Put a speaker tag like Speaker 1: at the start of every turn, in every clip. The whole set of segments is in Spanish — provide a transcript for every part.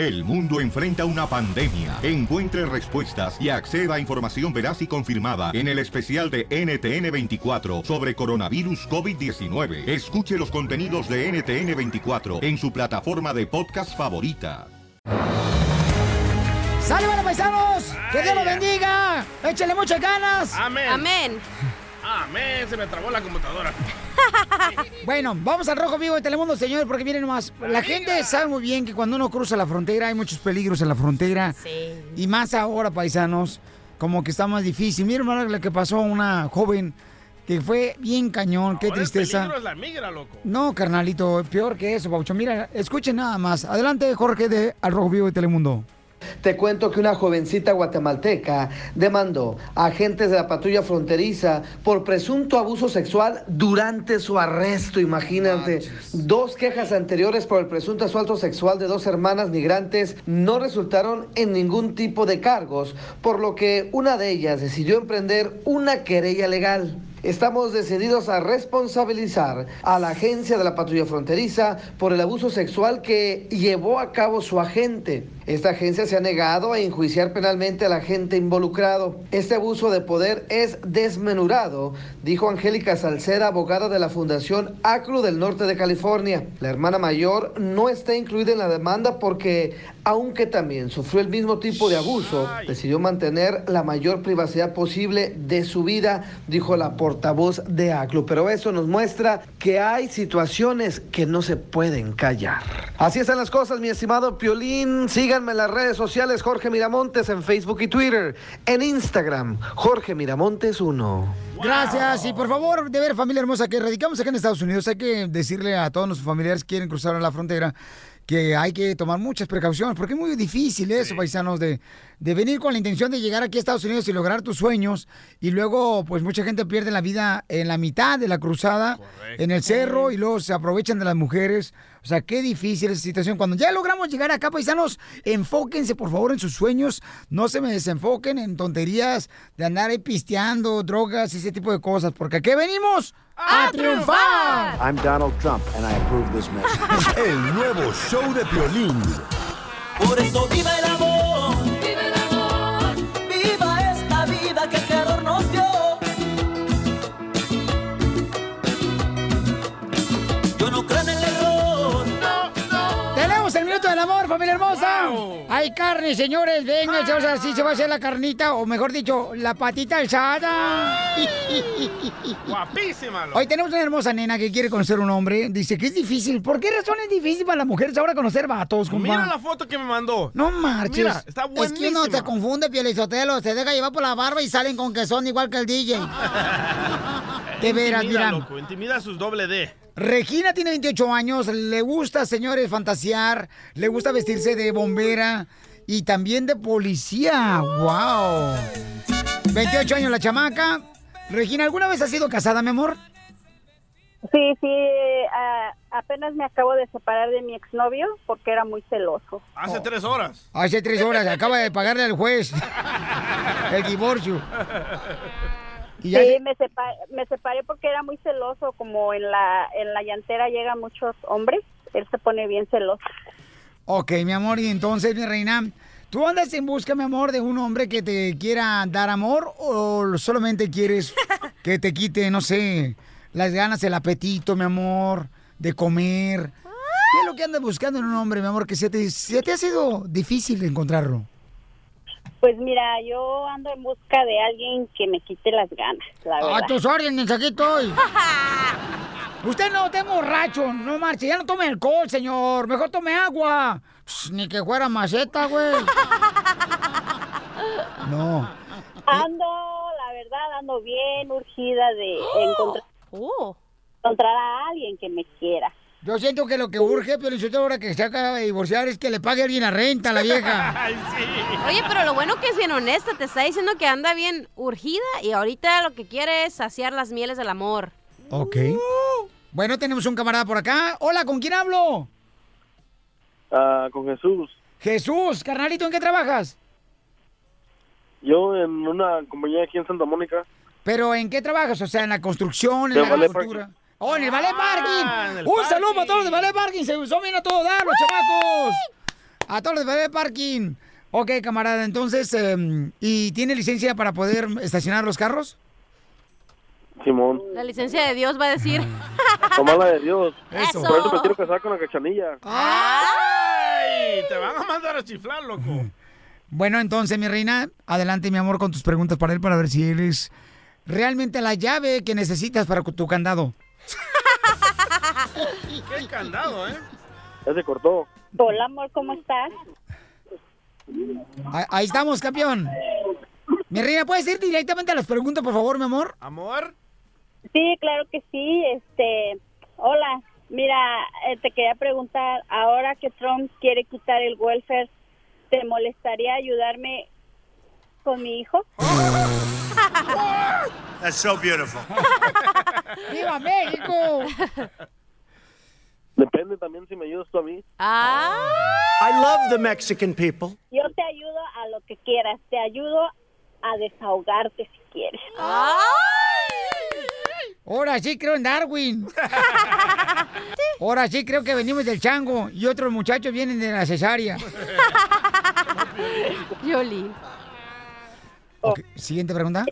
Speaker 1: El mundo enfrenta una pandemia. Encuentre respuestas y acceda a información veraz y confirmada en el especial de NTN24 sobre coronavirus COVID-19. Escuche los contenidos de NTN24 en su plataforma de podcast favorita.
Speaker 2: ¡Sale, bueno, paisanos! ¡Que Dios los bendiga! ¡Échale muchas ganas!
Speaker 3: Amén.
Speaker 4: Amén.
Speaker 3: Amén. Se me trabó la computadora.
Speaker 2: Bueno, vamos al Rojo Vivo de Telemundo, señor, porque miren nomás, la gente sabe muy bien que cuando uno cruza la frontera hay muchos peligros en la frontera.
Speaker 4: Sí.
Speaker 2: Y más ahora, paisanos, como que está más difícil. Miren lo que pasó a una joven que fue bien cañón, qué
Speaker 3: Ahora el
Speaker 2: tristeza.
Speaker 3: peligro es la migra, loco.
Speaker 2: No, carnalito, peor que eso, Paucho. Mira, escuchen nada más. Adelante, Jorge, de Al Rojo Vivo de Telemundo.
Speaker 5: Te cuento que una jovencita guatemalteca demandó a agentes de la patrulla fronteriza por presunto abuso sexual durante su arresto, imagínate. Dos quejas anteriores por el presunto asalto sexual de dos hermanas migrantes no resultaron en ningún tipo de cargos, por lo que una de ellas decidió emprender una querella legal. Estamos decididos a responsabilizar a la agencia de la patrulla fronteriza por el abuso sexual que llevó a cabo su agente. Esta agencia se ha negado a enjuiciar penalmente al agente involucrado. Este abuso de poder es desmenurado, dijo Angélica Salcera, abogada de la Fundación ACRU del norte de California. La hermana mayor no está incluida en la demanda porque, aunque también sufrió el mismo tipo de abuso, decidió mantener la mayor privacidad posible de su vida, dijo la portavoz de ACLU. Pero eso nos muestra que hay situaciones que no se pueden callar. Así están las cosas, mi estimado Piolín. Síganme en las redes sociales Jorge Miramontes en Facebook y Twitter. En Instagram, Jorge Miramontes 1.
Speaker 2: Gracias. Y por favor, de ver, familia hermosa, que radicamos acá en Estados Unidos, hay que decirle a todos nuestros familiares que quieren cruzar la frontera que hay que tomar muchas precauciones, porque es muy difícil eso, paisanos, de, de venir con la intención de llegar aquí a Estados Unidos y lograr tus sueños, y luego, pues mucha gente pierde la vida en la mitad de la cruzada, en el cerro, y luego se aprovechan de las mujeres. O sea, qué difícil esa situación. Cuando ya logramos llegar acá, paisanos, enfóquense por favor en sus sueños, no se me desenfoquen en tonterías de andar ahí pisteando, drogas, ese tipo de cosas, porque aquí venimos a triunfar.
Speaker 6: I'm Donald Trump and I approve this message.
Speaker 7: El nuevo show de Piolín.
Speaker 8: Por eso viva el amor,
Speaker 2: familia hermosa. Hay carne, señores. Venga, chavos, así se va a hacer la carnita, o mejor dicho, la patita alzada.
Speaker 3: Guapísima, loco.
Speaker 2: Hoy tenemos una hermosa nena que quiere conocer un hombre. Dice que es difícil. ¿Por qué razón es difícil para las mujeres ahora conocer vatos, compa?
Speaker 3: Mira la foto que me mandó.
Speaker 2: No marches.
Speaker 3: Mira, está
Speaker 2: es
Speaker 3: buenísima.
Speaker 2: que uno se confunde, Pielizotelo. Se deja llevar por la barba y salen con que son igual que el DJ. De veras, mira.
Speaker 3: loco. Intimida a sus doble D.
Speaker 2: Regina tiene 28 años, le gusta, señores, fantasear, le gusta vestirse de bombera y también de policía. ¡Wow! 28 años la chamaca. Regina, ¿alguna vez has sido casada, mi amor?
Speaker 9: Sí, sí, ah, apenas me acabo de separar de mi exnovio porque era muy celoso.
Speaker 3: Hace tres horas.
Speaker 2: Hace tres horas, acaba de pagarle al juez el divorcio. Y ya
Speaker 9: Sí, me separé porque era muy celoso, como en la, en la llantera llegan muchos hombres, él se pone bien celoso.
Speaker 2: Ok, mi amor, y entonces, mi reina, ¿tú andas en busca, mi amor, de un hombre que te quiera dar amor o solamente quieres que te quite, no sé, las ganas, el apetito, mi amor, de comer? ¿Qué es lo que andas buscando en un hombre, mi amor, que se te, se te ha sido difícil encontrarlo?
Speaker 9: Pues mira, yo ando en busca de alguien que me quite las ganas, la verdad.
Speaker 2: A tus órdenes, aquí estoy. Usted no esté borracho, no marche, ya no tome alcohol, señor. Mejor tome agua. Pss, ni que fuera maceta, güey. No.
Speaker 9: Ando, la verdad, ando bien urgida de encontrar,
Speaker 4: Oh.
Speaker 9: encontrar a alguien que me quiera.
Speaker 2: Yo siento que lo que urge, pero ahora que se acaba de divorciar, es que le pague alguien la renta a la vieja.
Speaker 3: Ay, sí.
Speaker 4: Oye, pero lo bueno que es bien honesta, te está diciendo que anda bien urgida y ahorita lo que quiere es saciar las mieles del amor.
Speaker 2: Ok. Bueno, tenemos un camarada por acá. Hola, ¿con quién hablo?
Speaker 10: Ah, con Jesús.
Speaker 2: Jesús, carnalito, ¿en qué trabajas?
Speaker 10: Yo en una compañía aquí en Santa Mónica.
Speaker 2: ¿Pero en qué trabajas? O sea, en la construcción, en
Speaker 10: De
Speaker 2: la agricultura. ¡Oh, en el ballet
Speaker 3: Ah,
Speaker 2: parking!
Speaker 3: el
Speaker 2: ¡Un saludo para todos los de ballet parking! ¡Se son bien a todo dar, los chamacos! A todos los de parking. Ok, camarada, entonces, em, ¿y tiene licencia para poder estacionar los carros?
Speaker 10: Simón.
Speaker 4: La licencia de Dios va a decir.
Speaker 10: Tomar la de Dios.
Speaker 4: Eso.
Speaker 10: Por eso me quiero casar con la cachanilla.
Speaker 3: ¡Ay! Te van a mandar a chiflar, loco.
Speaker 2: Bueno, entonces, mi reina, adelante, mi amor, con tus preguntas para él, para ver si él es realmente la llave que necesitas para tu candado.
Speaker 3: Qué candado, ¿eh?
Speaker 10: Ya se cortó.
Speaker 9: Hola, amor, ¿cómo estás?
Speaker 2: Ahí, ahí estamos, campeón. Mi reina, ¿puedes ir directamente a las preguntas, por favor, mi amor?
Speaker 3: ¿Amor?
Speaker 9: Sí, claro que sí. Este, hola. Mira, eh, te quería preguntar, ahora que Trump quiere quitar el welfare, ¿te molestaría ayudarme con mi hijo?
Speaker 11: That's so beautiful.
Speaker 2: ¡Viva México!
Speaker 10: Depende también si me ayudas tú a mí.
Speaker 11: I love the Mexican people.
Speaker 9: Yo te ayudo a lo que quieras. Te ayudo a desahogarte si quieres.
Speaker 2: Ahora sí creo en Darwin. Ahora sí creo que venimos del chango y otros muchachos vienen de la cesárea.
Speaker 4: Violín.
Speaker 2: Ok, Siguiente pregunta.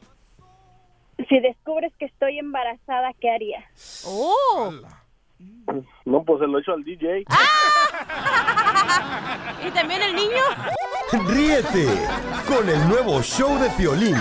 Speaker 9: Si descubres que estoy embarazada, ¿qué harías?
Speaker 4: ¡Oh!
Speaker 10: No, pues se lo he hecho al DJ.
Speaker 4: ¿Y también el niño?
Speaker 7: Ríete con el nuevo show de Piolín.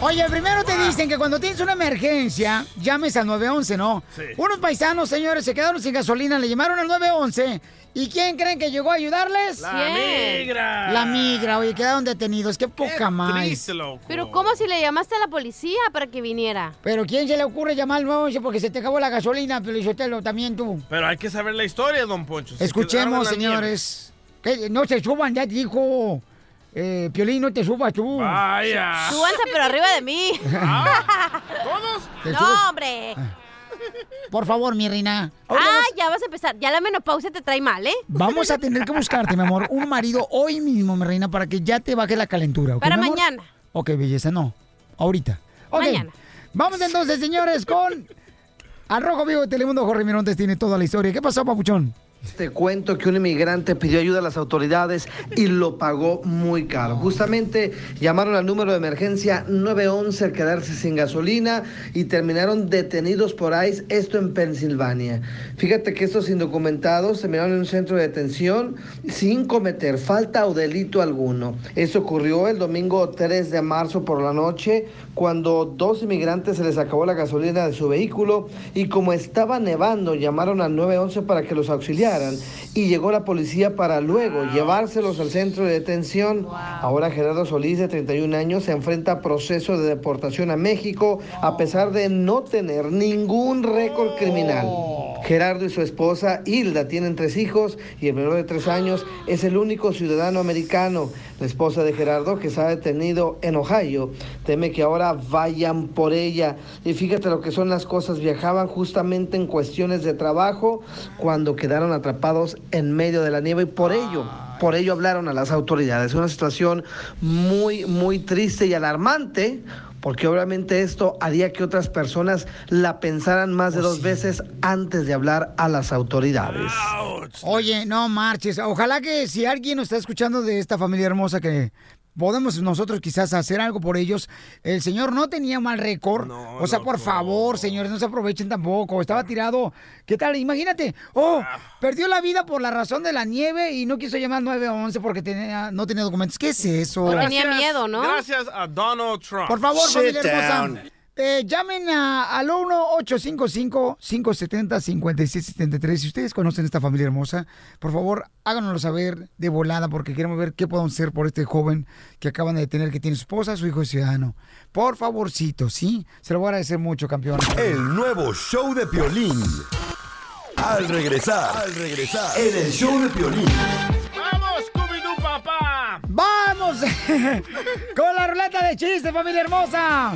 Speaker 2: Oye, primero te dicen que cuando tienes una emergencia, llames al 911, ¿no?
Speaker 3: Sí.
Speaker 2: Unos paisanos, señores, se quedaron sin gasolina, le llamaron al 911. ¿Y quién creen que llegó a ayudarles?
Speaker 3: La
Speaker 4: ¿Quién?
Speaker 3: migra.
Speaker 2: La migra, oye, quedaron detenidos. Qué poca más.
Speaker 3: Triste, loco.
Speaker 4: Pero ¿cómo si le llamaste a la policía para que viniera?
Speaker 2: Pero ¿quién se le ocurre llamar al 911 porque se te acabó la gasolina, Pelizotelo, también tú?
Speaker 3: Pero hay que saber la historia, don Poncho. Se
Speaker 2: Escuchemos, señores. Que no se suban, ya dijo. Eh, Piolín, no te subas tú.
Speaker 3: Vaya.
Speaker 4: Súbanse, pero arriba de mí.
Speaker 3: ¿Todos?
Speaker 2: Te subes-
Speaker 4: No, hombre.
Speaker 2: Por favor, mi reina.
Speaker 4: Ah,
Speaker 2: vamos-
Speaker 4: ya vas a empezar. Ya la menopausia te trae mal, ¿eh?
Speaker 2: Vamos a tener que buscarte, mi amor, un marido hoy mismo, mi reina, para que ya te baje la calentura. ¿ok,
Speaker 4: Para
Speaker 2: mi amor?
Speaker 4: mañana.
Speaker 2: Ok, belleza, no. Ahorita. Ok.
Speaker 4: Mañana.
Speaker 2: Vamos entonces, señores, con Al Rojo Vivo de Telemundo. Jorge Mirontes tiene toda la historia. ¿Qué pasó, papuchón?
Speaker 5: Te cuento que un inmigrante pidió ayuda a las autoridades y lo pagó muy caro. Justamente llamaron al número de emergencia 911 al quedarse sin gasolina y terminaron detenidos por ICE, esto en Pensilvania. Fíjate que estos indocumentados terminaron en un centro de detención sin cometer falta o delito alguno. Eso ocurrió el domingo 3 de marzo por la noche cuando dos inmigrantes se les acabó la gasolina de su vehículo y como estaba nevando llamaron al 911 para que los auxiliaran y llegó la policía para luego llevárselos al centro de detención. Ahora Gerardo Solís de 31 años se enfrenta a proceso de deportación a México a pesar de no tener ningún récord criminal. Gerardo y su esposa Hilda tienen tres hijos y el menor de tres años es el único ciudadano americano. La esposa de Gerardo, que se ha detenido en Ohio, teme que ahora vayan por ella. Y fíjate lo que son las cosas. Viajaban justamente en cuestiones de trabajo cuando quedaron atrapados en medio de la nieve y por ello, por ello hablaron a las autoridades. Una situación muy, muy triste y alarmante. Porque obviamente esto haría que otras personas la pensaran más de dos veces antes de hablar a las autoridades.
Speaker 2: Oye, no marches. Ojalá que si alguien nos está escuchando de esta familia hermosa que podemos nosotros quizás hacer algo por ellos. El señor no tenía mal récord. o sea, por favor, señores, no se aprovechen tampoco. Estaba tirado. ¿Qué tal? Imagínate. Oh, perdió la vida por la razón de la nieve y no quiso llamar 911 porque tenía, no tenía documentos. ¿Qué es eso?
Speaker 3: Gracias- Gracias a Donald Trump.
Speaker 2: Por favor, familia hermosa. Eh, llamen a- al 1-855-570-5673. Si ustedes conocen esta familia hermosa, por favor, háganoslo saber de volada porque queremos ver qué podemos hacer por este joven que acaban de detener, que tiene su esposa, su hijo es ciudadano. Por favorcito, ¿sí? Se lo voy a agradecer mucho, campeón.
Speaker 7: El nuevo show de Piolín. Al regresar, al regresar, en el show de Piolín.
Speaker 3: ¡Vamos.
Speaker 2: Con la ruleta de chistes, familia hermosa.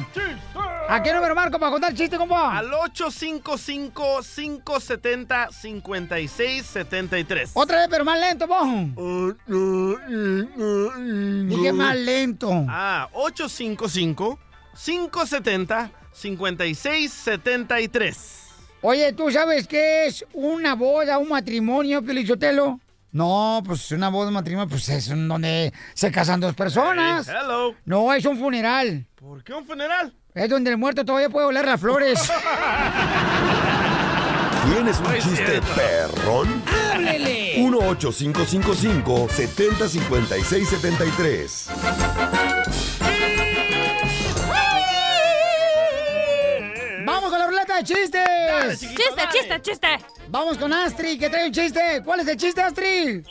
Speaker 2: ¿A qué número marco para contar chiste, compa?
Speaker 3: Al 855-570-5673.
Speaker 2: Otra vez, pero más lento, vos. Dije más lento.
Speaker 3: Ah, 855-570-5673.
Speaker 2: Oye, ¿tú sabes qué es una boda, un matrimonio, Pelichotelo? No, pues una boda de matrimonio, pues es donde se casan dos personas.
Speaker 3: Hello.
Speaker 2: No, es un funeral.
Speaker 3: ¿Por qué un funeral?
Speaker 2: Es donde el muerto todavía puede oler las flores.
Speaker 7: ¿Tienes un chiste perrón?
Speaker 2: ¡Háblele! 18555 705673 de chistes!
Speaker 4: Dale, ¡Chiste, chiste, chiste!
Speaker 2: Vamos con Astrid, que trae un chiste. ¿Cuál es el chiste, Astrid?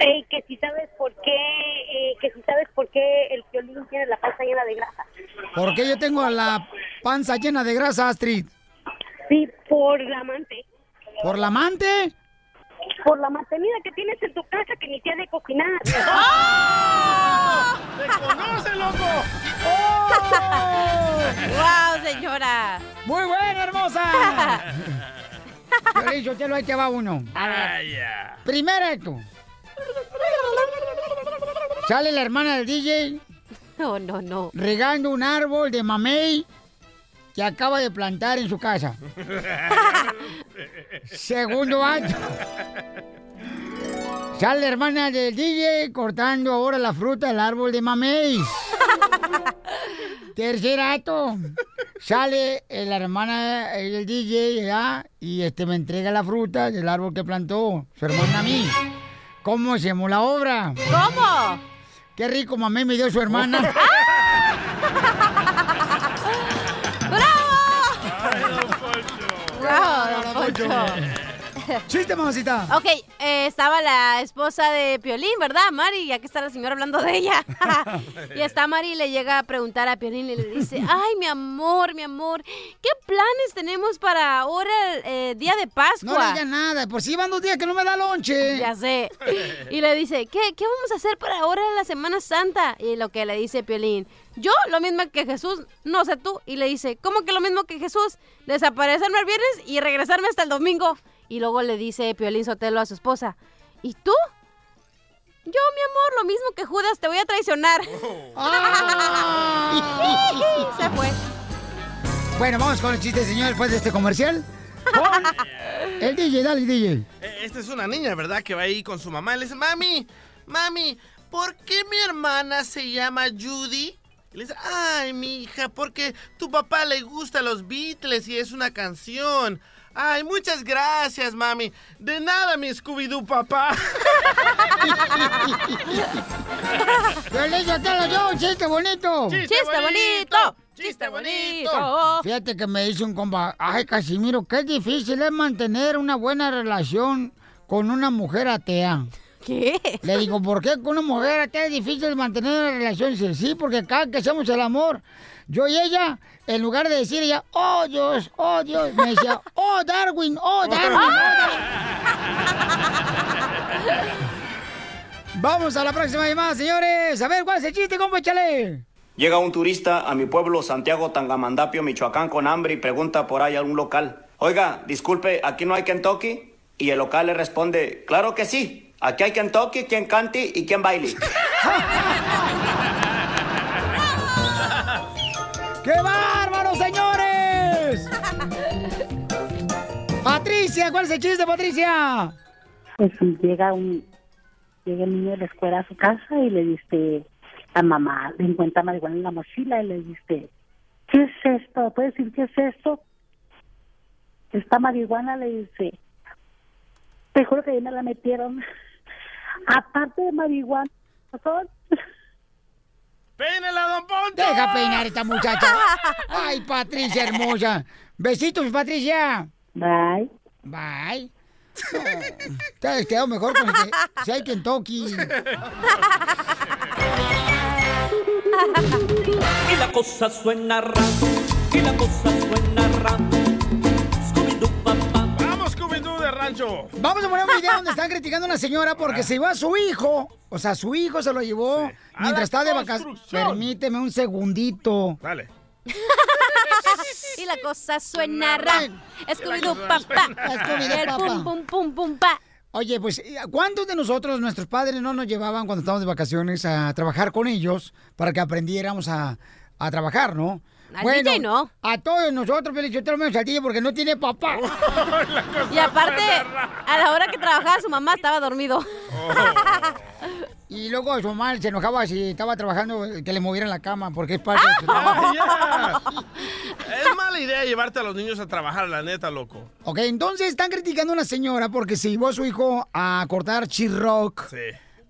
Speaker 12: Eh, que si sabes por qué, eh, que si sabes por qué el violín tiene la panza llena de grasa.
Speaker 2: ¿Por qué yo tengo la panza llena de grasa, Astrid?
Speaker 12: Sí, por la amante.
Speaker 2: ¿Por la amante?
Speaker 12: Por la mantenida que tienes en tu casa que ni te ha de cocinar.
Speaker 3: ¡Te conoce, loco!
Speaker 4: ¡Wow, señora!
Speaker 2: ¡Muy buena, hermosa! Yo te lo ahí te va uno.
Speaker 3: Ay, ya.
Speaker 2: Primero esto. Sale la hermana del DJ
Speaker 4: No, no, no.
Speaker 2: regando un árbol de mamey que acaba de plantar en su casa. Segundo acto. Sale la hermana del DJ cortando ahora la fruta del árbol de mamey. Tercer acto. Sale la hermana del DJ ¿ya? y este me entrega la fruta del árbol que plantó su hermana a mí. ¿Cómo se llamó la obra?
Speaker 4: ¿Cómo?
Speaker 2: Qué rico mamey me dio su hermana.
Speaker 4: ¡Bravo, don Poncho!
Speaker 2: ¡Chiste, mamacita!
Speaker 4: Ok, eh, estaba la esposa de Piolín, ¿verdad, Mari? Ya que está la señora hablando de ella. y está Mari y le llega a preguntar a Piolín y le dice, ay, mi amor, mi amor, ¿qué planes tenemos para ahora el eh, día de Pascua?
Speaker 2: No diga nada, por si van dos días que no me da lonche.
Speaker 4: Ya sé. Y le dice, ¿qué, ¿qué vamos a hacer para ahora la Semana Santa? Y lo que le dice Piolín, yo lo mismo que Jesús, no sé tú. Y le dice, ¿cómo que lo mismo que Jesús? Desaparecerme el viernes y regresarme hasta el domingo. Y luego le dice Piolín Sotelo a su esposa, ¿y tú? Yo, mi amor, lo mismo que Judas, te voy a traicionar. Se fue.
Speaker 2: Bueno, vamos con el chiste, señor, después de este comercial. Con el DJ, dale, DJ.
Speaker 3: Eh, Esta es una niña, ¿verdad? Que va ahí con su mamá y le dice, mami, mami, ¿por qué mi hermana se llama Judy? Y le dice, ay, mi hija, porque tu papá le gusta los Beatles y es una canción. Ay, muchas gracias, mami. De nada, mi Scooby-Doo papá.
Speaker 2: Yo, un chiste bonito.
Speaker 4: ¡Chiste bonito! ¡Chiste bonito!
Speaker 2: Fíjate que me dice un compa, ay, Casimiro, qué difícil es mantener una buena relación con una mujer atea.
Speaker 4: ¿Qué?
Speaker 2: Le digo, ¿por qué con una mujer atea es difícil mantener una relación? Dice, sí, porque cada que hacemos el amor, yo y ella, en lugar de decir ella, oh Dios, oh Dios, me decía, oh Darwin, oh Darwin, oh Darwin. Vamos a la próxima llamada, señores. A ver, ¿cuál es el chiste, compa? Échale.
Speaker 13: Llega un turista a mi pueblo, Santiago Tangamandapio, Michoacán, con hambre y pregunta por ahí a un local. Oiga, disculpe, ¿aquí no hay Kentucky? Y el local le responde, claro que sí. Aquí hay Kentucky, quien cante y quien baile.
Speaker 2: ¡Qué bárbaro, señores! Patricia, ¿cuál es el chiste, Patricia?
Speaker 14: Pues llega un llega el niño de la escuela a su casa y le dice a mamá, le encuentra marihuana en la mochila y le dice, ¿qué es esto? ¿Puedes decir qué es esto? Esta marihuana le dice, te juro que ahí me la metieron. Aparte de marihuana, son
Speaker 3: ¡Péinela, don Poncho!
Speaker 2: Deja peinar a esta muchacha. Ay, Patricia hermosa. Besitos, Patricia.
Speaker 14: Bye.
Speaker 2: Bye. No, te has quedado mejor con el que si hay Kentucky.
Speaker 8: Y la cosa suena raro, y la cosa suena raro.
Speaker 3: ¡Vamos, Scooby-Doo de rancho!
Speaker 2: Vamos a poner un video donde están criticando a una señora porque se llevó a su hijo. O sea, su hijo se lo llevó mientras está de vacaciones. Permíteme un segundito.
Speaker 3: Dale.
Speaker 4: Y la cosa suena ra. Scooby-Doo, papá. El
Speaker 2: papá.
Speaker 4: pum, pum, pum, pum, pa.
Speaker 2: Oye, pues, ¿cuántos de nosotros, nuestros padres, no nos llevaban cuando estábamos de vacaciones a trabajar con ellos para que aprendiéramos a, a trabajar, no?
Speaker 4: Al DJ no.
Speaker 2: A todos nosotros, Felicitamos menos al DJ porque no tiene papá.
Speaker 4: Y aparte, a la hora que trabajaba su mamá estaba dormido.
Speaker 2: Y luego su mamá se enojaba si estaba trabajando que le movieran la cama porque es parte de su
Speaker 3: ya. Es mala idea llevarte a los niños a trabajar, la neta, loco.
Speaker 2: Ok, entonces están criticando a una señora porque se llevó a su hijo a cortar chirroc.
Speaker 3: Sí.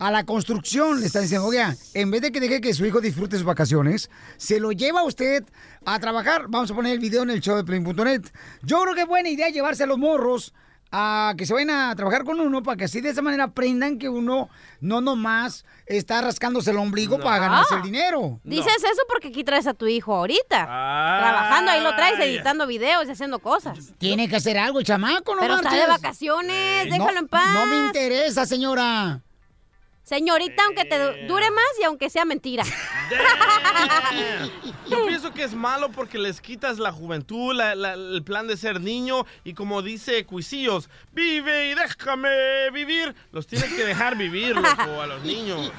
Speaker 2: A la construcción le están diciendo, oiga, en vez de que deje que su hijo disfrute sus vacaciones, se lo lleva usted a trabajar. Vamos a poner el video en el show de Play.net. Yo creo que es buena idea llevarse a los morros a que se vayan a trabajar con uno para que así de esa manera aprendan que uno no nomás está rascándose el ombligo para ganarse el dinero.
Speaker 4: Dices eso porque aquí traes a tu hijo ahorita. Trabajando, ahí lo traes editando videos y haciendo cosas.
Speaker 2: Tiene que hacer algo, el chamaco, no
Speaker 4: Pero está de
Speaker 2: marches.
Speaker 4: vacaciones,
Speaker 2: No,
Speaker 4: déjalo en paz.
Speaker 2: No me interesa, señora.
Speaker 4: Señorita, aunque te du- dure más y aunque sea mentira.
Speaker 3: Yo pienso que es malo porque les quitas la juventud, la- la- el plan de ser niño y como dice Cuisillos, vive y déjame vivir. Los tienes que dejar vivir, loco, a los niños.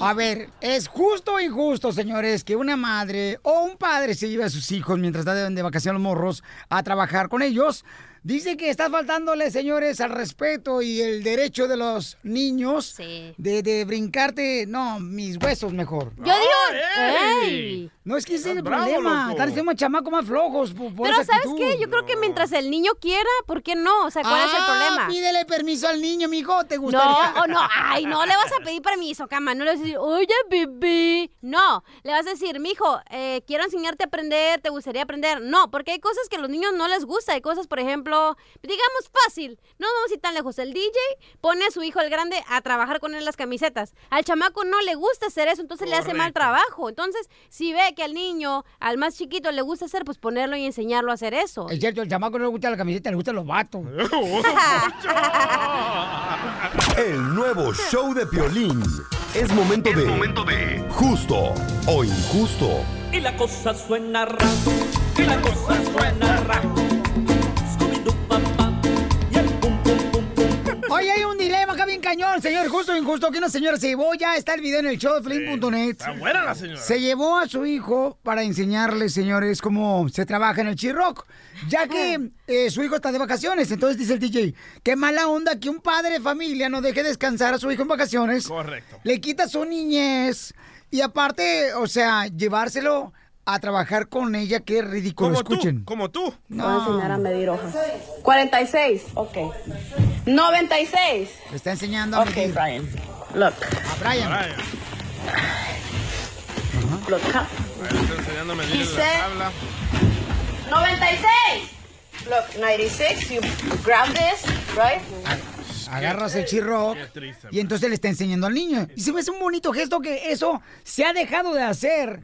Speaker 2: A ver, ¿es justo o injusto, señores, que una madre o un padre se lleve a sus hijos mientras están de vacaciones los morros a trabajar con ellos? Dice que está faltándole, señores, al respeto y el derecho de los niños de, de brincarte, no, mis huesos mejor.
Speaker 4: Yo digo, ¡Ey!
Speaker 2: No, es que ese es el
Speaker 4: bravo,
Speaker 2: problema.
Speaker 4: loco.
Speaker 2: Están chamacos más flojos por, por
Speaker 4: Pero ¿sabes
Speaker 2: actitud.
Speaker 4: qué? Yo creo que mientras el niño quiera, ¿por qué no? O sea, ¿cuál es el
Speaker 2: Ah,
Speaker 4: problema?
Speaker 2: pídele permiso al niño, mijo, ¿te gustaría?
Speaker 4: No, o no, ay, no le vas a pedir permiso, cama, no le vas a decir, oye, bebé. No, le vas a decir, mijo, eh, quiero enseñarte a aprender, ¿te gustaría aprender? No, porque hay cosas que a los niños no les gusta, hay cosas, por ejemplo, digamos fácil, no vamos a ir tan lejos, el DJ pone a su hijo el grande a trabajar con él las camisetas, al chamaco no le gusta hacer eso, entonces le hace mal trabajo, entonces, si ve que al niño, al más chiquito le gusta hacer, pues ponerlo y enseñarlo a hacer eso.
Speaker 2: Es cierto, el chamaco no le gusta la camiseta, le gustan los vatos.
Speaker 7: El nuevo show de Piolín. Es momento de... Justo o injusto.
Speaker 8: Y la cosa suena raro, y la cosa suena
Speaker 2: Oye, hay un dilema acá bien cañón, señor, justo o injusto, que una señora se llevó, ya está el video en el show de Flame.net.
Speaker 3: Está buena la señora.
Speaker 2: Se llevó a su hijo para enseñarle, señores, cómo se trabaja en el Chirroc, ya que eh, su hijo está de vacaciones. Entonces dice el DJ, qué mala onda que un padre de familia no deje descansar a su hijo en vacaciones.
Speaker 3: Correcto.
Speaker 2: Le quita su niñez y aparte, o sea, llevárselo a trabajar con ella, qué ridículo.
Speaker 3: Como tú,
Speaker 2: Escuchen.
Speaker 3: como tú.
Speaker 15: Voy a enseñar a medir hojas. 46. Ok. 96.
Speaker 2: Le está enseñando a
Speaker 15: Ok,
Speaker 2: medir.
Speaker 15: Brian. Look.
Speaker 2: A Brian.
Speaker 15: Look. huh?
Speaker 3: Está enseñando a medir
Speaker 15: Dice-
Speaker 3: la tabla.
Speaker 15: 96. Look, 96. You grab this, right?
Speaker 2: Agarras el
Speaker 3: triste.
Speaker 2: y entonces le está enseñando al niño. Y se me hace un bonito gesto que eso se ha dejado de hacer.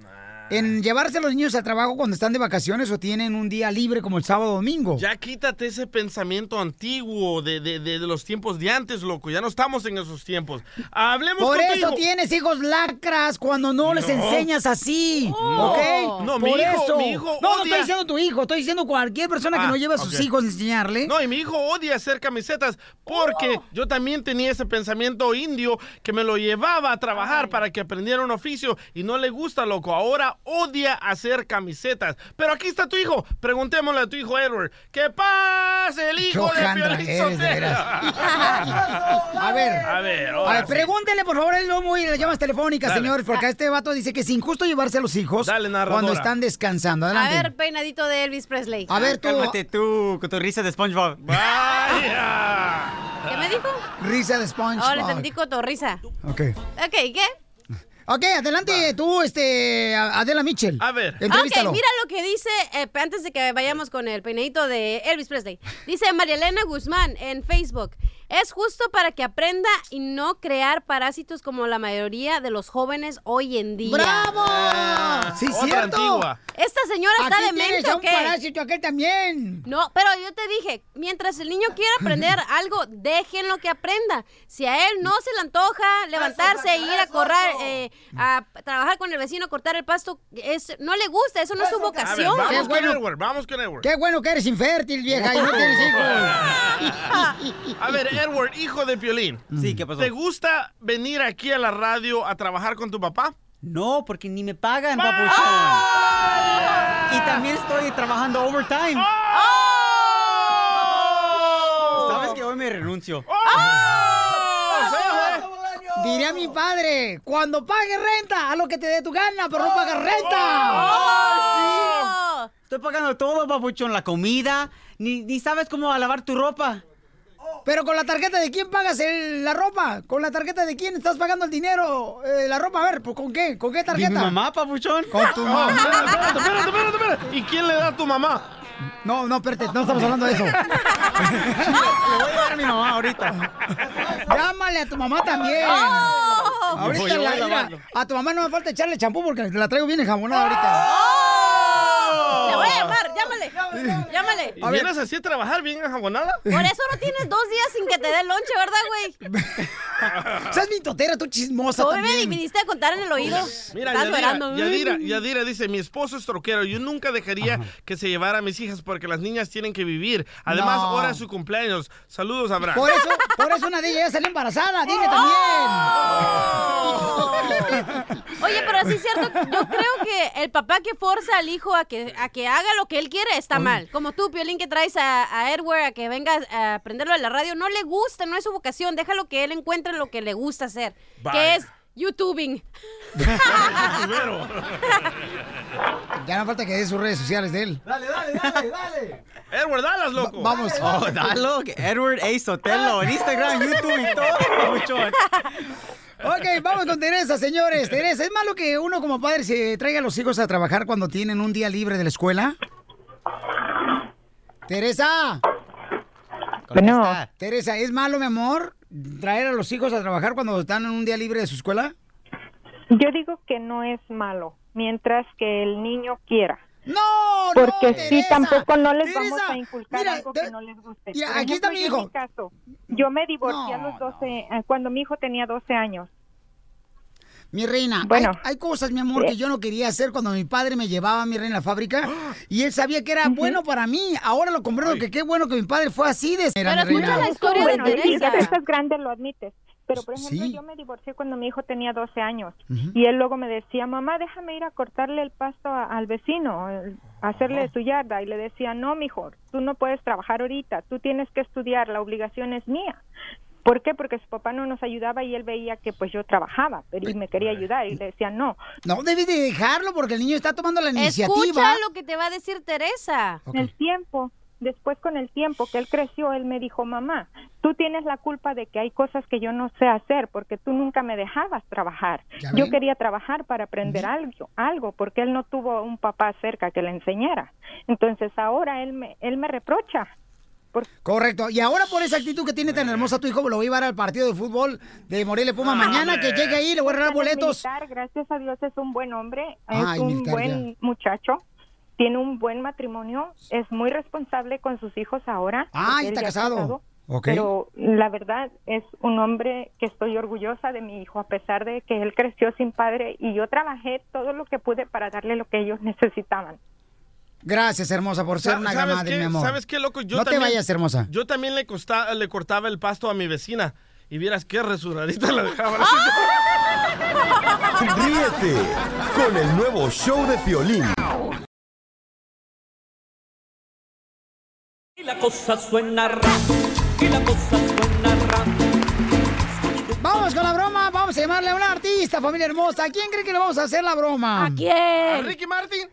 Speaker 2: En llevarse a los niños al trabajo cuando están de vacaciones o tienen un día libre como el sábado o domingo.
Speaker 3: Ya quítate ese pensamiento antiguo de, de- de- de los tiempos de antes, loco. Ya no estamos en esos tiempos. Hablemos
Speaker 2: Por eso
Speaker 3: hijo.
Speaker 2: tienes hijos lacras cuando no, les enseñas así.
Speaker 3: No.
Speaker 2: ¿Ok?
Speaker 3: No,
Speaker 2: Por
Speaker 3: mi hijo-
Speaker 2: eso.
Speaker 3: mi hijo
Speaker 2: no, no estoy diciendo tu hijo, estoy diciendo cualquier persona que
Speaker 3: Ah,
Speaker 2: no lleva a sus hijos a enseñarle.
Speaker 3: No, y mi hijo odia hacer camisetas porque yo también tenía ese pensamiento indio que me lo llevaba a trabajar para que aprendiera un oficio y no le gusta, loco. Ahora odia hacer camisetas. Pero aquí está tu hijo. Preguntémosle a tu hijo Edward. ¿Qué pasa, el hijo de Piolín.
Speaker 2: A ver.
Speaker 3: A ver,
Speaker 2: A ver,
Speaker 3: sí.
Speaker 2: pregúntenle por favor el lomo y las llamas telefónicas,
Speaker 3: Dale.
Speaker 2: señores, porque a este vato dice que es injusto llevarse a los hijos
Speaker 3: narradora.
Speaker 2: cuando están descansando.
Speaker 4: A ver, peinadito de Elvis Presley.
Speaker 2: A ver, tú.
Speaker 16: Cálmate tú, con tu risa de SpongeBob.
Speaker 3: ¡Vaya!
Speaker 4: ¿Qué me dijo?
Speaker 2: Risa de SpongeBob.
Speaker 4: Ahora entendí cotorrisa.
Speaker 2: Ok.
Speaker 4: Ok, ¿qué?
Speaker 2: Ok, adelante tú, este, Adela Mitchell.
Speaker 3: A ver.
Speaker 2: Entrevístalo.
Speaker 4: Ok, mira lo que dice, eh, antes de que vayamos con el peinadito de Elvis Presley. Dice María Elena Guzmán en Facebook. Es justo para que aprenda y no crear parásitos como la mayoría de los jóvenes hoy en día.
Speaker 2: ¡Bravo! Sí,
Speaker 3: Otra
Speaker 2: cierto.
Speaker 3: antigua.
Speaker 4: Esta señora está
Speaker 2: Aquí
Speaker 4: demente
Speaker 2: tienes a
Speaker 4: o
Speaker 2: un
Speaker 4: qué?
Speaker 2: parásito, aquel también.
Speaker 4: No, pero yo te dije, mientras el niño quiera aprender algo, déjenlo que aprenda. Si a él no se le antoja levantarse e ir a correr, eh, a trabajar con el vecino, cortar el pasto, es, no le gusta, eso no es su
Speaker 3: A ver,
Speaker 4: vocación.
Speaker 3: vamos
Speaker 2: Qué
Speaker 3: con
Speaker 2: bueno.
Speaker 3: Edward, vamos con Edward.
Speaker 2: Qué bueno que eres infértil, vieja, y no tienes hijos.
Speaker 3: A ver, Edward, hijo de Piolín.
Speaker 16: Sí, ¿qué pasó?
Speaker 3: ¿Te gusta venir aquí a la radio a trabajar con tu papá?
Speaker 16: No, porque ni me pagan, papuchón.
Speaker 3: ¡Ah!
Speaker 16: y también estoy trabajando overtime. ¿Sabes que hoy me renuncio?
Speaker 2: Diré a mi padre, cuando pague renta, a lo que te dé tu gana, pero no pagas renta.
Speaker 16: ¡Oh, sí! Estoy pagando todo, papuchón, la comida, ni, ni sabes cómo lavar tu ropa.
Speaker 2: Pero con la tarjeta de quién pagas el- la ropa? ¿Con la tarjeta de quién estás pagando el dinero? eh, la ropa, a ver, pues, ¿con qué? ¿Con qué tarjeta?
Speaker 16: Mi mamá, papuchón.
Speaker 2: Con tu mamá.
Speaker 3: espérate, espérate, espérate, espérate, espérate. ¿Y quién le da a tu mamá?
Speaker 2: No, no, espérate, no estamos hablando de eso.
Speaker 16: Le voy a llevar a mi mamá ahorita.
Speaker 2: Llámale a tu mamá también.
Speaker 16: Oh.
Speaker 2: Ahorita
Speaker 16: voy a
Speaker 2: la-
Speaker 16: lavarlo.
Speaker 2: a tu mamá no me falta echarle champú porque la traigo bien enjabonada ahorita.
Speaker 4: Le voy a llamar, llámale. Llámale.
Speaker 3: ¿Y vienes así a trabajar bien enjabonada?
Speaker 4: Por eso no tienes dos días sin que te dé lonche, ¿verdad, güey?
Speaker 2: ¿Sabes mi totera, tú chismosa
Speaker 4: Tú me viniste a contar en el oído.
Speaker 3: Mira,
Speaker 4: Estás
Speaker 3: Yadira. Yadira, Yadira dice, mi esposo es troquero, yo nunca dejaría que se llevara a mis hijas porque las niñas tienen que vivir. Además,
Speaker 2: No.
Speaker 3: ahora es su cumpleaños. Saludos, Abraham.
Speaker 2: Por eso, por eso una de ellas ya salió embarazada, dile también.
Speaker 4: Oye, pero sí es cierto, yo creo que el papá que forza al hijo a que, a que haga lo que él quiere está mal. Como tú, Piolín, que traes a, a Edward a que venga a aprenderlo de la radio, no le gusta, no es su vocación, déjalo que él encuentre lo que le gusta hacer, que es YouTubing.
Speaker 2: Ya no falta que dé sus redes sociales de él.
Speaker 11: Dale, dale, dale, dale.
Speaker 3: Edward, dalas, loco.
Speaker 2: vamos.
Speaker 16: Oh, dalo, que Edward A. Sotelo en Instagram, YouTube y todo.
Speaker 2: Ok, vamos con Teresa, señores. Teresa, ¿es malo que uno como padre se traiga a los hijos a trabajar cuando tienen un día libre de la escuela? Teresa.
Speaker 17: Bueno.
Speaker 2: Teresa, ¿es malo, mi amor, traer a los hijos a trabajar cuando están en un día libre de su escuela?
Speaker 17: Yo digo que no es malo, mientras que el niño quiera.
Speaker 2: No,
Speaker 17: Porque
Speaker 2: no,
Speaker 17: sí,
Speaker 2: Teresa,
Speaker 17: tampoco no les vamos
Speaker 2: Teresa,
Speaker 17: a inculcar
Speaker 2: mira,
Speaker 17: algo que no les guste.
Speaker 2: mira, aquí está mi
Speaker 17: yo en
Speaker 2: hijo.
Speaker 17: mi caso, yo me divorcié a
Speaker 2: No,
Speaker 17: los 12, eh, cuando mi hijo tenía 12 años.
Speaker 2: Mi reina,
Speaker 17: Bueno.
Speaker 2: hay, hay cosas, mi amor, que yo no quería hacer cuando mi padre me llevaba a mi reina a la fábrica y él sabía que era bueno para mí. Ahora lo comprendo que qué bueno que mi padre fue así de Era mi reina.
Speaker 17: bueno, y ya que estás grande lo admites. Pero, por ejemplo,
Speaker 2: Sí.
Speaker 17: yo me divorcié cuando mi hijo tenía 12 años. Y él luego me decía, mamá, déjame ir a cortarle el pasto a- al vecino, a hacerle su yarda. Y le decía, no, mijo, tú no puedes trabajar ahorita, tú tienes que estudiar, la obligación es mía. ¿Por qué? Porque su papá no nos ayudaba y él veía que pues yo trabajaba pero y me quería ayudar y le decía, no.
Speaker 2: No, debes de dejarlo porque el niño está tomando la iniciativa.
Speaker 4: Escucha lo que te va a decir Teresa.
Speaker 17: El tiempo, después con el tiempo que él creció, él me dijo, mamá, tú tienes la culpa de que hay cosas que yo no sé hacer porque tú nunca me dejabas trabajar.
Speaker 2: ¿Ya
Speaker 17: Yo quería trabajar para aprender algo, algo, porque él no tuvo un papá cerca que le enseñara. Entonces ahora él me, él me reprocha.
Speaker 2: Correcto. Y ahora por esa actitud que tiene tan hermosa tu hijo, lo voy a llevar al partido de fútbol de Morelia Puma. Mañana que llegue ahí, le voy a regalar boletos.
Speaker 17: militar, gracias a Dios es un buen hombre, es un
Speaker 2: militar,
Speaker 17: buen muchacho, tiene un buen matrimonio, es muy responsable con sus hijos ahora.
Speaker 2: Ah, está casado. Ok.
Speaker 17: Pero la verdad es un hombre que estoy orgullosa de mi hijo, a pesar de que él creció sin padre y yo trabajé todo lo que pude para darle lo que ellos necesitaban.
Speaker 2: Gracias, hermosa, por ser una
Speaker 3: ¿Sabes
Speaker 2: gran madre, mi amor.
Speaker 3: ¿Sabes qué, loco? Yo
Speaker 2: no te
Speaker 3: también-
Speaker 2: vayas, hermosa.
Speaker 3: Yo también le, costa- le cortaba el pasto a mi vecina. Y vieras qué resuradita la dejaba.
Speaker 7: Ríete con el nuevo show de Piolín.
Speaker 8: Y la cosa suena y la cosa suena.
Speaker 2: Vamos con la broma. Vamos a llamarle a una artista, familia hermosa. ¿A quién cree que le vamos a hacer la broma? ¿A
Speaker 4: quién?
Speaker 3: ¿A Ricky Martin?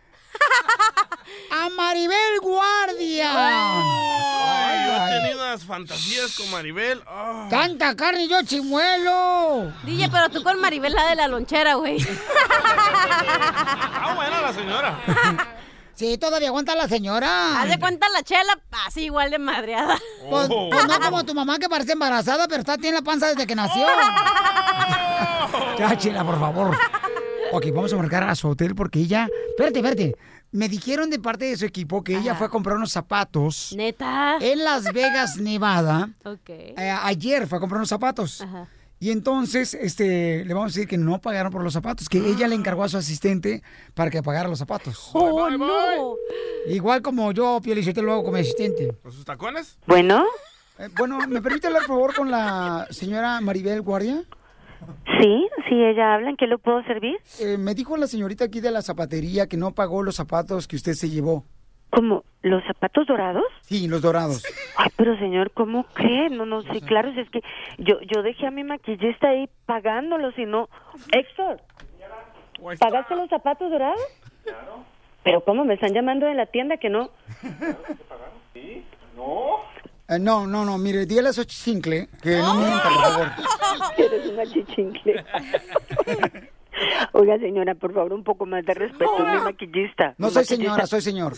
Speaker 2: a Maribel Guardia.
Speaker 3: Ay, yo he tenido unas fantasías con Maribel. Ah.
Speaker 2: Tanta carne y yo chimuelo.
Speaker 4: DJ, pero tú con Maribel la de la lonchera, güey.
Speaker 3: Ah, buena la señora.
Speaker 2: Sí, todavía aguanta la señora.
Speaker 4: Haz de cuenta la chela, así igual de madreada.
Speaker 2: Pues,
Speaker 3: Oh.
Speaker 2: pues no como tu mamá que parece embarazada, pero está tiene la panza desde que nació. Ya, chila, por favor. Ok, vamos a marcar a su hotel porque ella. Espérate, espérate. Me dijeron de parte de su equipo que ella fue a comprar unos zapatos.
Speaker 4: Neta.
Speaker 2: En Las Vegas, Nevada.
Speaker 4: Ok.
Speaker 2: Eh, ayer fue a comprar unos zapatos.
Speaker 4: Ajá.
Speaker 2: Y entonces, este, le vamos a decir que no pagaron por los zapatos, que ella le encargó a su asistente para que pagara los zapatos.
Speaker 4: ¡Oh, no!
Speaker 2: Igual como yo, Piolichete, lo hago con mi asistente.
Speaker 3: ¿Con sus tacones?
Speaker 2: Bueno. bueno, ¿me permite hablar, por favor, con la señora Maribel Guardia?
Speaker 18: Sí, sí, ella habla. ¿En qué lo puedo servir?
Speaker 2: Eh, me dijo la señorita aquí de la zapatería que no pagó los zapatos que usted se llevó.
Speaker 18: ¿Cómo? ¿Los zapatos dorados?
Speaker 2: Sí, los dorados.
Speaker 18: Ay, pero señor, ¿cómo cree? No, no, sí, claro, si es que yo, yo dejé a mi maquillista ahí pagándolos y no... Héctor, ¿pagaste los zapatos dorados? Claro. Pero ¿cómo? Me están llamando de la tienda que no...
Speaker 2: Eh, no, no, no, mire, dígale a su chincle que no mienta, por favor.
Speaker 18: Eres una chichincle. Oiga, señora, por favor, un poco más de respeto. Es mi maquillista.
Speaker 2: No
Speaker 18: Mi
Speaker 2: soy
Speaker 18: maquillista-
Speaker 2: señora, soy señor.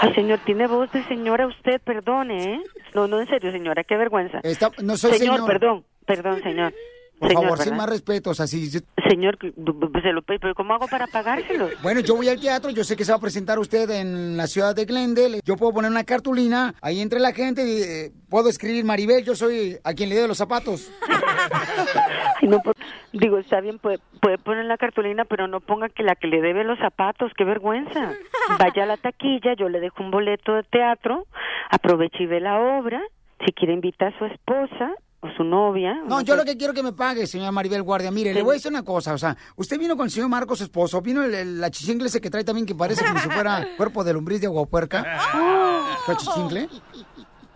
Speaker 18: Ay, señor, tiene voz de señora usted, perdone, ¿eh? No, no, en serio, señora, qué vergüenza.
Speaker 2: no soy señor.
Speaker 18: perdón, perdón, señor.
Speaker 2: Por
Speaker 18: Señor,
Speaker 2: favor, sin más respeto, o sea, si... si-
Speaker 18: Señor, se lo pe- pero ¿cómo hago para pagárselo?
Speaker 2: Bueno, yo voy al teatro, yo sé que se va a presentar usted en la ciudad de Glendale. Yo puedo poner una cartulina ahí entre la gente y eh, puedo escribir Maribel, yo soy a quien le doy los zapatos.
Speaker 18: Ay, no, por- digo, está bien, puede, puede poner la cartulina, pero no ponga que la que le debe los zapatos, qué vergüenza. Vaya a la taquilla, yo le dejo un boleto de teatro, aproveche y ve la obra. Si quiere invita a su esposa su novia.
Speaker 2: No, yo lo que quiero que me pague, señora Maribel Guardia. Mire, le voy a decir una cosa, o sea, usted vino con el señor Marcos, su esposo, vino el, el- la chichingle ese que trae también que parece como si fuera cuerpo de lombriz de aguapuerca. ¿La chichingle?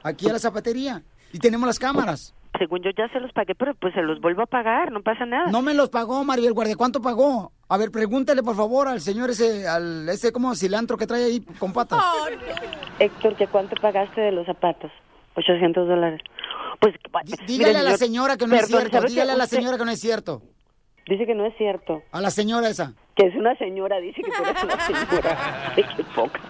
Speaker 2: Aquí a la zapatería. Y tenemos las cámaras.
Speaker 18: Según yo ya se los pagué, pero pues se los vuelvo a pagar, no pasa nada.
Speaker 2: No me los pagó Maribel Guardia. ¿Cuánto pagó? A ver, pregúntale por favor al señor ese, al ese como cilantro que trae ahí con patas.
Speaker 18: Héctor, ¿que cuánto pagaste de los zapatos? 800 dólares. Pues,
Speaker 2: Dígale
Speaker 18: mire,
Speaker 2: a la
Speaker 18: señor,
Speaker 2: señora que no es cierto. Dígale a la
Speaker 18: Usted
Speaker 2: señora que no es cierto.
Speaker 18: Dice que no es cierto.
Speaker 2: A la señora esa.
Speaker 18: Que es una señora, dice que tú eres una señora. Ay, qué poca.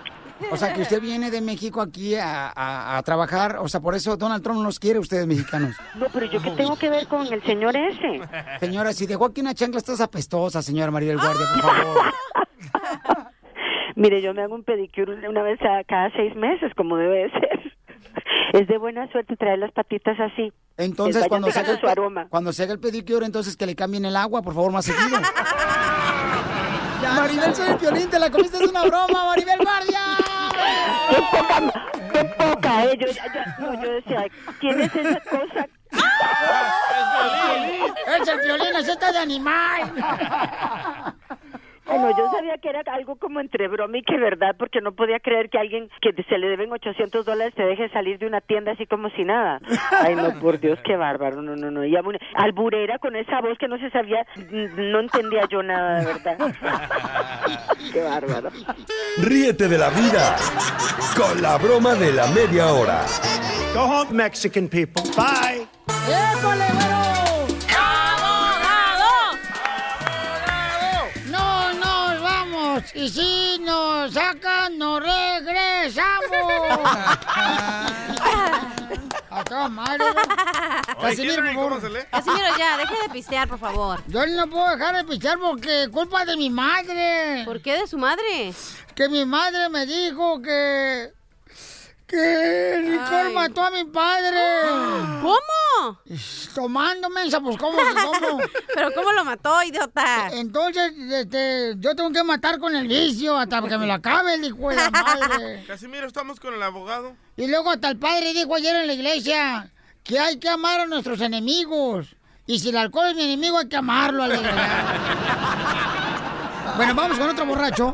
Speaker 2: O sea, que usted viene de México aquí a, a- a trabajar. O sea, por eso Donald Trump no los quiere ustedes mexicanos.
Speaker 18: No, pero yo qué tengo que ver con el señor ese.
Speaker 2: Señora, si dejó aquí una chancla, estás apestosa, señora Maribel Guardia, por favor.
Speaker 18: Mire, yo me hago un pedicure una vez a cada seis meses, como debe de ser. Es de buena suerte traer las patitas así.
Speaker 2: Entonces, cuando se, haga el,
Speaker 18: su aroma.
Speaker 2: cuando se haga el pedicure, entonces que le cambien el agua, por favor, más seguido. Maribel, soy el violín, te la comiste, es una broma, Maribel Guardia.
Speaker 18: Qué poca, qué poca, eh. Yo, decía, ¿quién es esa cosa?
Speaker 2: ¡Es el violín, es esta de animal!
Speaker 18: Bueno, yo sabía que era algo como entre broma y que verdad, porque no podía creer que alguien que se le deben 800 dólares se deje salir de una tienda así como si nada. Ay, no, por Dios, qué bárbaro, no, no, no. Y alburera con esa voz que no se sabía, n- no entendía yo nada, de verdad. Qué bárbaro.
Speaker 7: Ríete de la vida con la broma de la media hora.
Speaker 19: Go home, Mexican people. Bye.
Speaker 2: ¡Épale, güero! Y si nos sacan, nos regresamos. Acá, madre. Casimiro, por favor.
Speaker 4: Casimiro, ya, deje de pistear, por favor.
Speaker 2: Yo no puedo dejar de pistear porque es culpa de mi madre.
Speaker 4: ¿Por qué de su madre?
Speaker 2: Que mi madre me dijo que... Que
Speaker 4: Ay.
Speaker 2: mató a mi padre.
Speaker 4: ¿Cómo?
Speaker 2: Tomando mensa, pues ¿cómo? ¿Cómo?
Speaker 4: ¿Pero cómo lo mató, idiota?
Speaker 2: Entonces, este, yo tengo que matar con el vicio hasta que me lo acabe el hijo de la madre.
Speaker 3: Casimiro, estamos con el abogado.
Speaker 2: Y luego hasta el padre dijo ayer en la iglesia que hay que amar a nuestros enemigos. Y si el alcohol es mi enemigo, hay que amarlo. Bueno, vamos con otro borracho.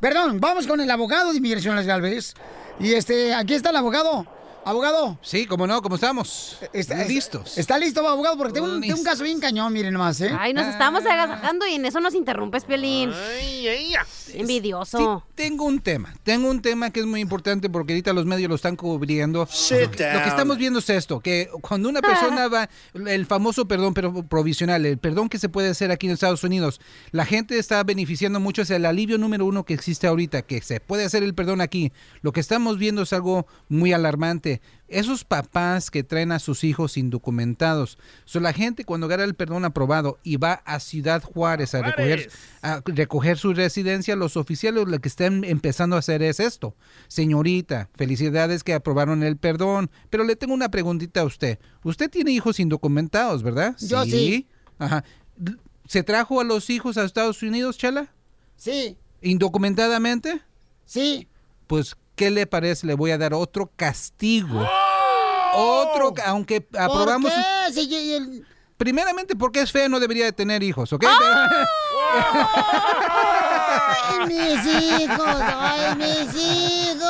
Speaker 2: Perdón, vamos con el abogado de inmigración Las Galvez. Y este, aquí está el abogado. Abogado.
Speaker 20: Sí, cómo no, ¿cómo estamos?
Speaker 2: Está,
Speaker 20: Listos.
Speaker 2: Está listo, abogado, porque tengo un, tengo un caso bien cañón, miren nomás, ¿eh?
Speaker 4: Ay, nos estamos agasajando y en eso nos interrumpes, Piolín.
Speaker 3: Ay, ay, ay.
Speaker 4: Envidioso.
Speaker 20: Tengo un tema, tengo un tema que es muy importante porque ahorita los medios lo están cubriendo.
Speaker 19: Sit
Speaker 20: lo, que, lo que
Speaker 19: down.
Speaker 20: estamos viendo es esto, que cuando una persona va, el famoso perdón pero provisional, el perdón que se puede hacer aquí en Estados Unidos, la gente está beneficiando mucho, es el alivio número uno que existe ahorita, que se puede hacer el perdón aquí. Lo que estamos viendo es algo muy alarmante. Esos papás que traen a sus hijos indocumentados, so, la gente cuando gana el perdón aprobado y va a Ciudad Juárez a recoger, a recoger su residencia, los oficiales lo que están empezando a hacer es esto. Señorita, felicidades que aprobaron el perdón, pero le tengo una preguntita a usted. Usted tiene hijos indocumentados, ¿verdad?
Speaker 2: Yo sí.
Speaker 20: Ajá. ¿Se trajo a los hijos a Estados Unidos, Chala?
Speaker 2: Sí.
Speaker 20: ¿Indocumentadamente?
Speaker 2: Sí.
Speaker 20: Pues, ¿qué le parece? Le voy a dar otro castigo. Otro, ca- aunque aprobamos...
Speaker 2: ¿Por qué? Si, el-
Speaker 20: primeramente porque es feo, no debería de tener hijos, ¿ok?
Speaker 2: ¡Ay, mis hijos! ¡Ay, mis hijos!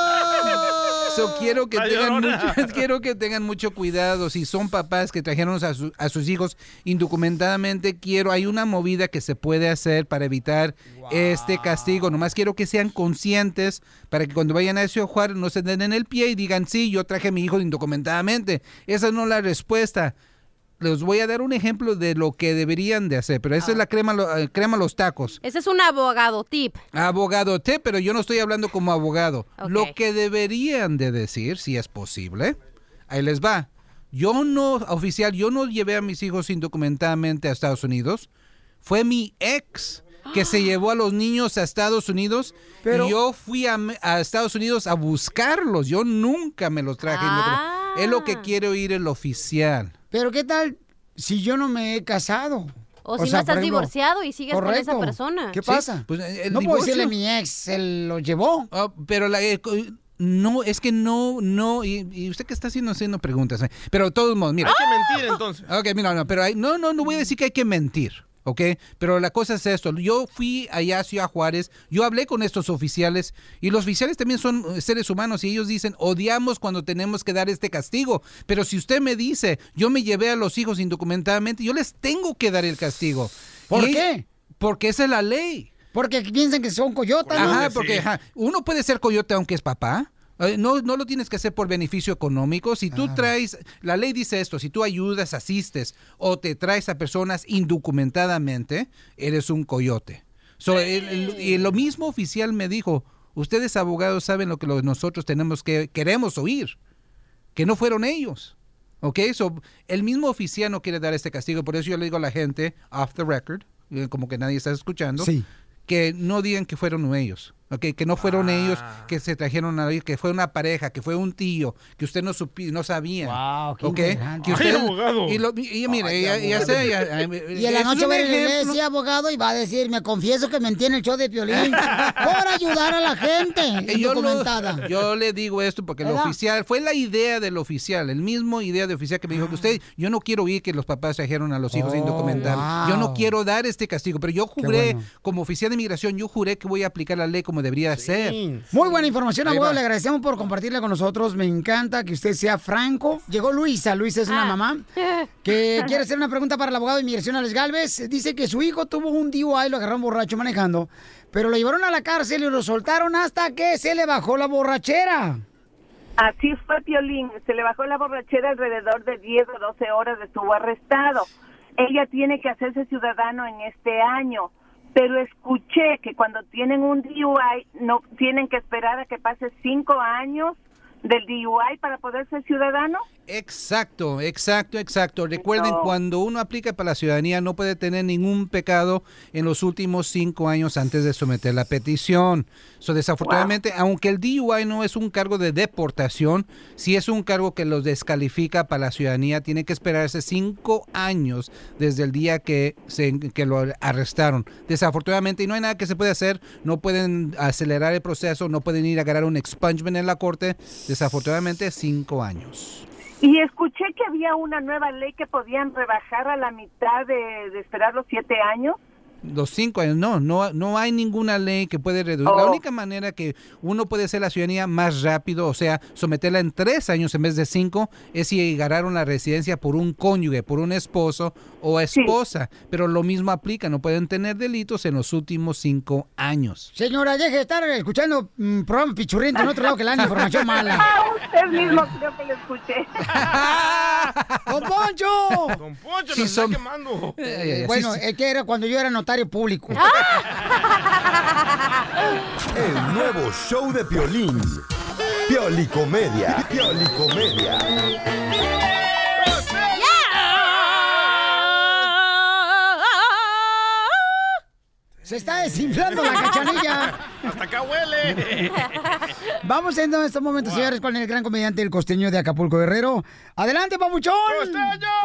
Speaker 20: So, quiero que tengan mucho, quiero que tengan mucho cuidado. Si son papás que trajeron a, su- a sus hijos indocumentadamente quiero hay una movida que se puede hacer para evitar este castigo. Nomás quiero que sean conscientes para que cuando vayan a ese Juárez no se den en el pie y digan sí yo traje a mi hijo indocumentadamente esa no es la respuesta les voy a dar un ejemplo de lo que deberían de hacer pero esa es la crema lo- eh, crema los tacos
Speaker 4: Ese es un abogado tip.
Speaker 20: Abogado T, pero yo no estoy hablando como abogado. Lo que deberían de decir, si es posible, ahí les va. Yo no, oficial, yo no llevé a mis hijos indocumentadamente a Estados Unidos. Fue mi ex que se llevó a los niños a Estados Unidos
Speaker 2: Pero-
Speaker 20: y yo fui a, Estados Unidos a buscarlos. Yo nunca me los traje. indocument- Es lo que quiere oír el oficial.
Speaker 2: Pero ¿qué tal si yo no me he casado?
Speaker 4: O si no estás divorciado y sigues con esa persona.
Speaker 2: ¿Qué
Speaker 20: Sí,
Speaker 2: pasa?
Speaker 20: pues, el
Speaker 2: no puedo decirle a mi ex, se lo llevó.
Speaker 20: Ah, pero la, eh, no, es que no, no, y, y usted que está haciendo, haciendo preguntas, eh, pero de todos modos, mira.
Speaker 3: Hay que mentir entonces.
Speaker 20: Ok, mira, no, pero hay- no, no, no voy a decir que hay que mentir, ¿ok? Pero la cosa es esto, yo fui allá a Ciudad Juárez, yo hablé con estos oficiales y los oficiales también son eh, seres humanos y ellos dicen, odiamos cuando tenemos que dar este castigo, pero si usted me dice, yo me llevé a los hijos indocumentadamente, yo les tengo que dar el castigo.
Speaker 2: ¿Por
Speaker 20: Y-
Speaker 2: qué?
Speaker 20: Porque esa es la ley.
Speaker 2: Porque piensan que son coyotas, ¿no?
Speaker 20: Ajá, porque ajá, uno puede ser coyote aunque es papá. Eh, No, no lo tienes que hacer por beneficio económico. Si tú traes, la ley dice esto, si tú ayudas, asistes o te traes a personas indocumentadamente, eres un coyote. So, el- el- y lo mismo oficial me dijo, ustedes abogados saben lo que nosotros tenemos que, queremos oír, que no fueron ellos. ¿Ok? So, el mismo oficial no quiere dar este castigo, por eso yo le digo a la gente, off the record, eh, como que nadie está escuchando,
Speaker 2: Sí.
Speaker 20: que no digan que fueron ellos, ¿ok? Que no fueron ellos que se trajeron a que fue una pareja, que fue un tío, que usted no supi, no sabía,
Speaker 2: qué
Speaker 20: ¿ok?
Speaker 2: interesante.
Speaker 20: Que usted,
Speaker 2: Ay, abogado.
Speaker 20: Y, lo- y mire,
Speaker 2: Ay,
Speaker 20: ya, ya
Speaker 2: abogado.
Speaker 20: sé, ya- ya-
Speaker 2: Y en la noche va a ir a la
Speaker 20: ejemplo.
Speaker 2: iglesia, abogado, y va a decir, me confieso que mentí en el show de Piolín por ayudar a la gente
Speaker 20: Y yo, lo- yo le digo esto porque el oficial, fue la idea del oficial, el mismo idea de oficial que me dijo que usted, yo no quiero oír que los papás trajeron a los hijos
Speaker 2: Oh,
Speaker 20: indocumentados. Yo no
Speaker 2: wow.
Speaker 20: quiero dar este castigo, pero yo juré,
Speaker 2: bueno.
Speaker 20: como oficial de inmigración, yo juré que voy a aplicar la ley como debería ser.
Speaker 2: Muy buena información, abogado. Le agradecemos por compartirla con nosotros. Me encanta que usted sea franco. Llegó Luisa. Luisa es una
Speaker 4: Ah.
Speaker 2: mamá que quiere hacer una pregunta para el abogado de inmigración, Alex Galvez. Dice que su hijo tuvo un DUI, lo agarraron borracho manejando, pero lo llevaron a la cárcel y lo soltaron hasta que se le bajó la borrachera.
Speaker 21: Así fue Piolín, se le bajó la borrachera alrededor de 10 o 12 horas, estuvo arrestado. Ella tiene que hacerse ciudadano en este año, pero escuché que cuando tienen un DUI no tienen que esperar a que pase cinco años del DUI para poder ser ciudadano.
Speaker 20: Exacto, exacto, exacto. Recuerden,
Speaker 21: No.
Speaker 20: cuando uno aplica para la ciudadanía no puede tener ningún pecado en los últimos cinco años antes de someter la petición. So, desafortunadamente, aunque el DUI no es un cargo de deportación, sí es un cargo que los descalifica para la ciudadanía. Tiene que esperarse cinco años desde el día que, se, que lo arrestaron. Desafortunadamente, y no hay nada que se puede hacer. No pueden acelerar el proceso, no pueden ir a agarrar un expungement en la corte. Desafortunadamente, cinco años.
Speaker 21: Y escuché que había una nueva ley que podían rebajar a la mitad de, de esperar los siete años.
Speaker 20: Los cinco años, no, no, no hay ninguna ley que puede reducir. La
Speaker 21: Oh.
Speaker 20: única manera que uno puede hacer la ciudadanía más rápido, o sea, someterla en tres años en vez de cinco, es si agarraron la residencia por un cónyuge, por un esposo o esposa. Pero lo mismo aplica, no pueden tener delitos en los últimos cinco años.
Speaker 2: Señora, deje de estar escuchando mm, programa pichurriento en otro lado que le dan información mala.
Speaker 21: Ah, usted mismo creo que lo escuché.
Speaker 2: ¡Don Poncho!
Speaker 3: Don Poncho,
Speaker 20: Sí,
Speaker 3: nos está
Speaker 20: son-
Speaker 3: quemando.
Speaker 2: Eh, bueno, es que era cuando yo era notario público.
Speaker 7: El nuevo show de Piolín. Piolicomedia. Piolicomedia.
Speaker 2: Se está desinflando la cachanilla.
Speaker 3: Hasta acá huele.
Speaker 2: Vamos en estos momentos, señores, con el gran comediante el costeño de Acapulco Guerrero. ¡Adelante, papuchón!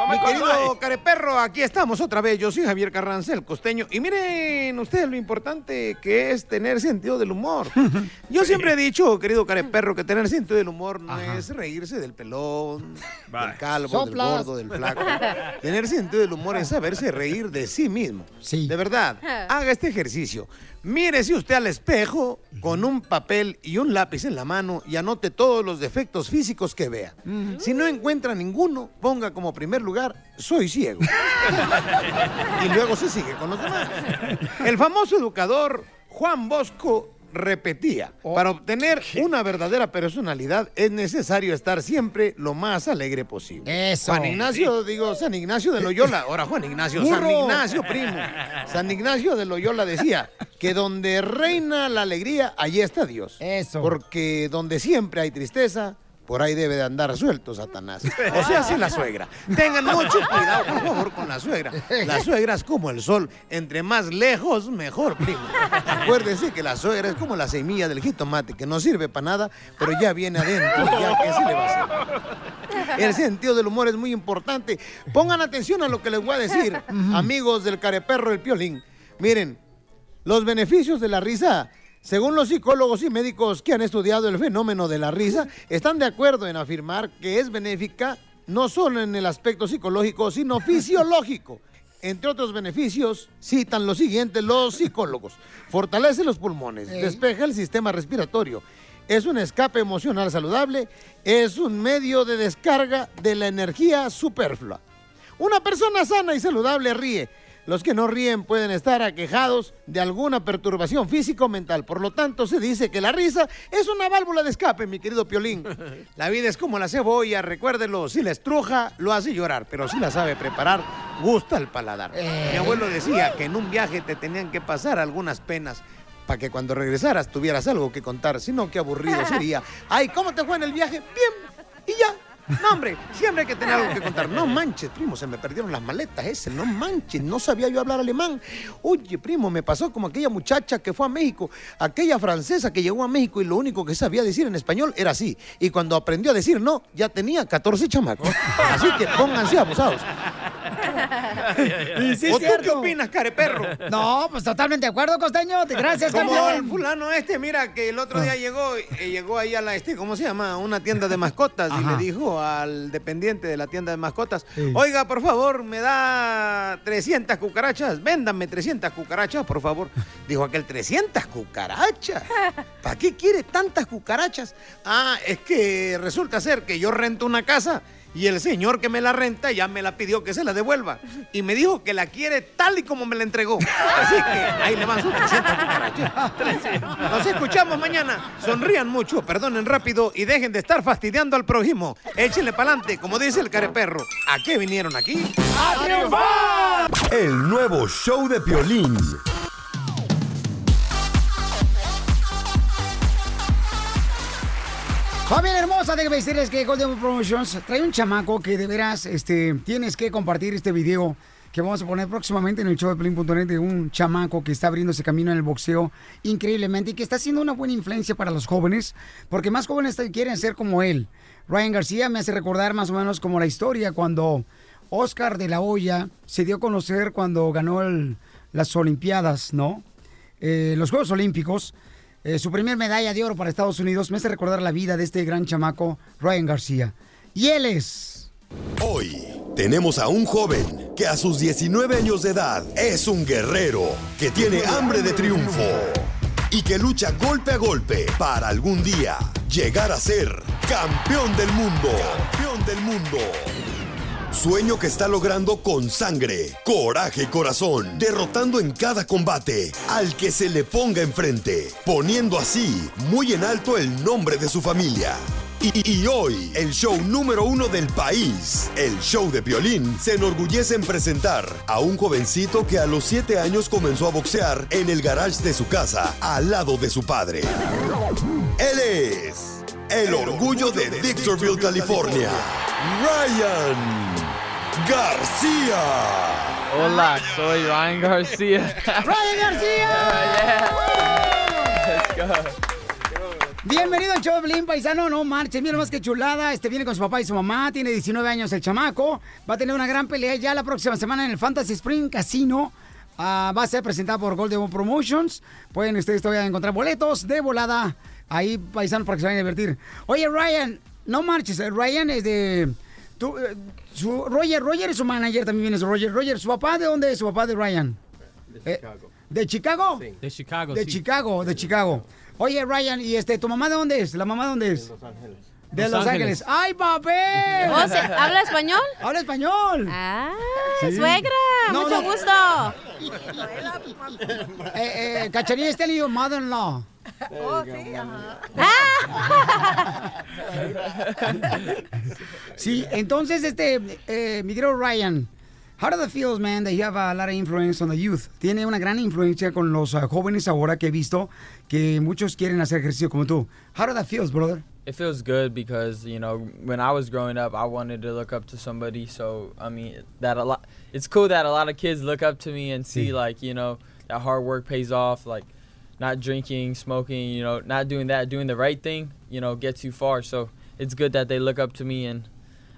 Speaker 22: Mi querido careperro, aquí estamos otra vez. Yo soy Javier Carranza, el costeño. Y miren ustedes lo importante que es tener sentido del humor. Yo siempre he dicho, querido careperro, que tener sentido del humor no es reírse del pelón, del calvo,
Speaker 2: Soplas.
Speaker 22: del gordo, del flaco. tener sentido del humor es saberse reír de sí mismo.
Speaker 2: Sí.
Speaker 22: De verdad, haga este ejercicio. Mírese usted al espejo con un papel y un lápiz en la mano y anote todos los defectos físicos que vea. Si no encuentra ninguno, ponga como primer lugar, soy ciego. y luego se sigue con los demás. El famoso educador Juan Bosco repetía, para obtener una verdadera personalidad es necesario estar siempre lo más alegre posible.
Speaker 2: Eso.
Speaker 22: Juan Ignacio, digo, San Ignacio de Loyola, ahora Juan Ignacio, San. Ignacio, primo. San Ignacio de Loyola decía que donde reina la alegría, allí está Dios.
Speaker 2: Eso.
Speaker 22: Porque donde siempre hay tristeza, por ahí debe de andar suelto Satanás. O sea, así la suegra. Tengan mucho cuidado, por favor, con la suegra. La suegra es como el sol. Entre más lejos, mejor, primo. Acuérdese que la suegra es como la semilla del jitomate, que no sirve para nada, pero ya viene adentro. Ya, ¿qué se le va a hacer? El sentido del humor es muy importante. Pongan atención a lo que les voy a decir, amigos del careperro, el piolín. Miren, los beneficios de la risa, según los psicólogos y médicos que han estudiado el fenómeno de la risa, están de acuerdo en afirmar que es benéfica no solo en el aspecto psicológico, sino fisiológico. Entre otros beneficios, citan lo siguiente los psicólogos. Fortalece los pulmones, despeja el sistema respiratorio, es un escape emocional saludable, es un medio de descarga de la energía superflua. Una persona sana y saludable ríe. Los que no ríen pueden estar aquejados de alguna perturbación físico o mental. Por lo tanto, se dice que la risa es una válvula de escape, mi querido Piolín. La vida es como la cebolla, recuérdelo. Si la estruja, lo hace llorar. Pero si la sabe preparar, gusta el paladar. Mi abuelo decía que en un viaje te tenían que pasar algunas penas para que cuando regresaras tuvieras algo que contar. Si no, qué aburrido sería. Ay, ¿cómo te fue en el viaje? Bien. Y ya. No, hombre, siempre hay que tener algo que contar. No manches, primo, se me perdieron las maletas ese. No manches, no sabía yo hablar alemán. Oye, primo, me pasó como aquella muchacha que fue a México, aquella francesa que llegó a México y lo único que sabía decir en español era así. Y cuando aprendió a decir no, ya tenía 14 chamacos. Así que pónganse abusados.
Speaker 2: Y sí
Speaker 22: ¿O tú qué opinas, careperro?
Speaker 2: No, pues totalmente de acuerdo, costeño. Gracias,
Speaker 22: Como
Speaker 2: campeón.
Speaker 22: el fulano este, mira, que el otro día llegó, eh, llegó ahí a la, este, ¿cómo se llama? Una tienda de mascotas y le dijo al dependiente de la tienda de mascotas,
Speaker 2: Sí.
Speaker 22: oiga, por favor, me da 300 cucarachas, véndame 300 cucarachas, por favor. Dijo aquel, 300 cucarachas. ¿Para qué quiere tantas cucarachas? Ah, es que resulta ser que yo rento una casa y el señor que me la renta ya me la pidió que se la devuelva. Y me dijo que la quiere tal y como me la entregó. Así que ahí le van sus 300 cucarachas. Nos escuchamos mañana. Sonrían mucho, perdonen rápido y dejen de estar fastidiando al prójimo. Échenle pa'lante, como dice el careperro. ¿A qué vinieron aquí?
Speaker 2: ¡A triunfar!
Speaker 7: El nuevo show de Piolín.
Speaker 2: Familia hermosa, déjame decirles que Golden Promotions trae un chamaco que de veras este, tienes que compartir este video que vamos a poner próximamente en el show de Pelín.net de un chamaco que está abriéndose camino en el boxeo increíblemente y que está siendo una buena influencia para los jóvenes, porque más jóvenes quieren ser como él. Ryan García me hace recordar más o menos como la historia cuando Oscar de la Hoya se dio a conocer cuando ganó las Olimpiadas, ¿no? Eh, los Juegos Olímpicos. Eh, su primer medalla de oro para Estados Unidos me hace recordar la vida de este gran chamaco, Ryan García. Y él es...
Speaker 7: Hoy tenemos a un joven que a sus 19 años de edad es un guerrero que tiene hambre de triunfo y que lucha golpe a golpe para algún día llegar a ser campeón del mundo. Campeón del mundo. Sueño que está logrando con sangre, coraje y corazón, derrotando en cada combate al que se le ponga enfrente, poniendo así muy en alto el nombre de su familia. Y, hoy, el show número uno del país, el show de violín, se enorgullece en presentar a un jovencito que a los 7 años comenzó a boxear en el garage de su casa, al lado de su padre. Él es el orgullo de Victorville, California, Ryan García.
Speaker 23: Hola, soy Ryan García.
Speaker 2: ¡Ryan García! Bienvenido al show paisano. No marche, mira más que chulada. Este viene con su papá y su mamá. Tiene 19 años el chamaco. Va a tener una gran pelea ya la próxima semana en el Fantasy Spring Casino. Ah, va a ser presentada por Golden Promotions. Pueden ustedes todavía encontrar boletos de volada ahí, paisano, para que se vayan a divertir. Oye, Ryan, no marches. eh, Ryan es de. Tú, eh, su, Roger, Roger es su manager, también viene su Roger. Roger, ¿su papá de dónde es su papá de Ryan? De Chicago. ¿De Chicago?
Speaker 24: De Chicago,
Speaker 2: De
Speaker 24: sí.
Speaker 2: Chicago, de Chicago. Oye, Ryan, ¿y este, tu mamá de dónde es? ¿La mamá de dónde es? De Los Ángeles. De
Speaker 24: Los
Speaker 2: Los
Speaker 24: Ángeles.
Speaker 2: Ángeles. ¡Ay, papel!
Speaker 4: Oh, ¿se- ¿habla español?
Speaker 2: ¡Habla español!
Speaker 4: ¡Ah,
Speaker 2: Sí.
Speaker 4: suegra!
Speaker 2: No,
Speaker 4: ¡Mucho
Speaker 2: no.
Speaker 4: gusto!
Speaker 2: Eh, eh, Cachanilla, este lío, mother-in-law.
Speaker 4: Oh, sí,
Speaker 2: Sí, entonces, este, eh, mi querido Ryan, how does it feel, man, that you have a lot of influence on the youth? Tiene una gran influencia con los ah, jóvenes ahora que he visto que muchos quieren hacer ejercicio como tú. How does that feel, brother?
Speaker 23: It feels good because you know when I was growing up, I wanted to look up to somebody. So I mean that a lot. It's cool that a lot of kids look up to me and see
Speaker 24: Sí.
Speaker 23: like you know that hard work pays off. Like not drinking, smoking, you know, not doing that, doing the right thing, you know, gets you far. So it's good that they look up to me and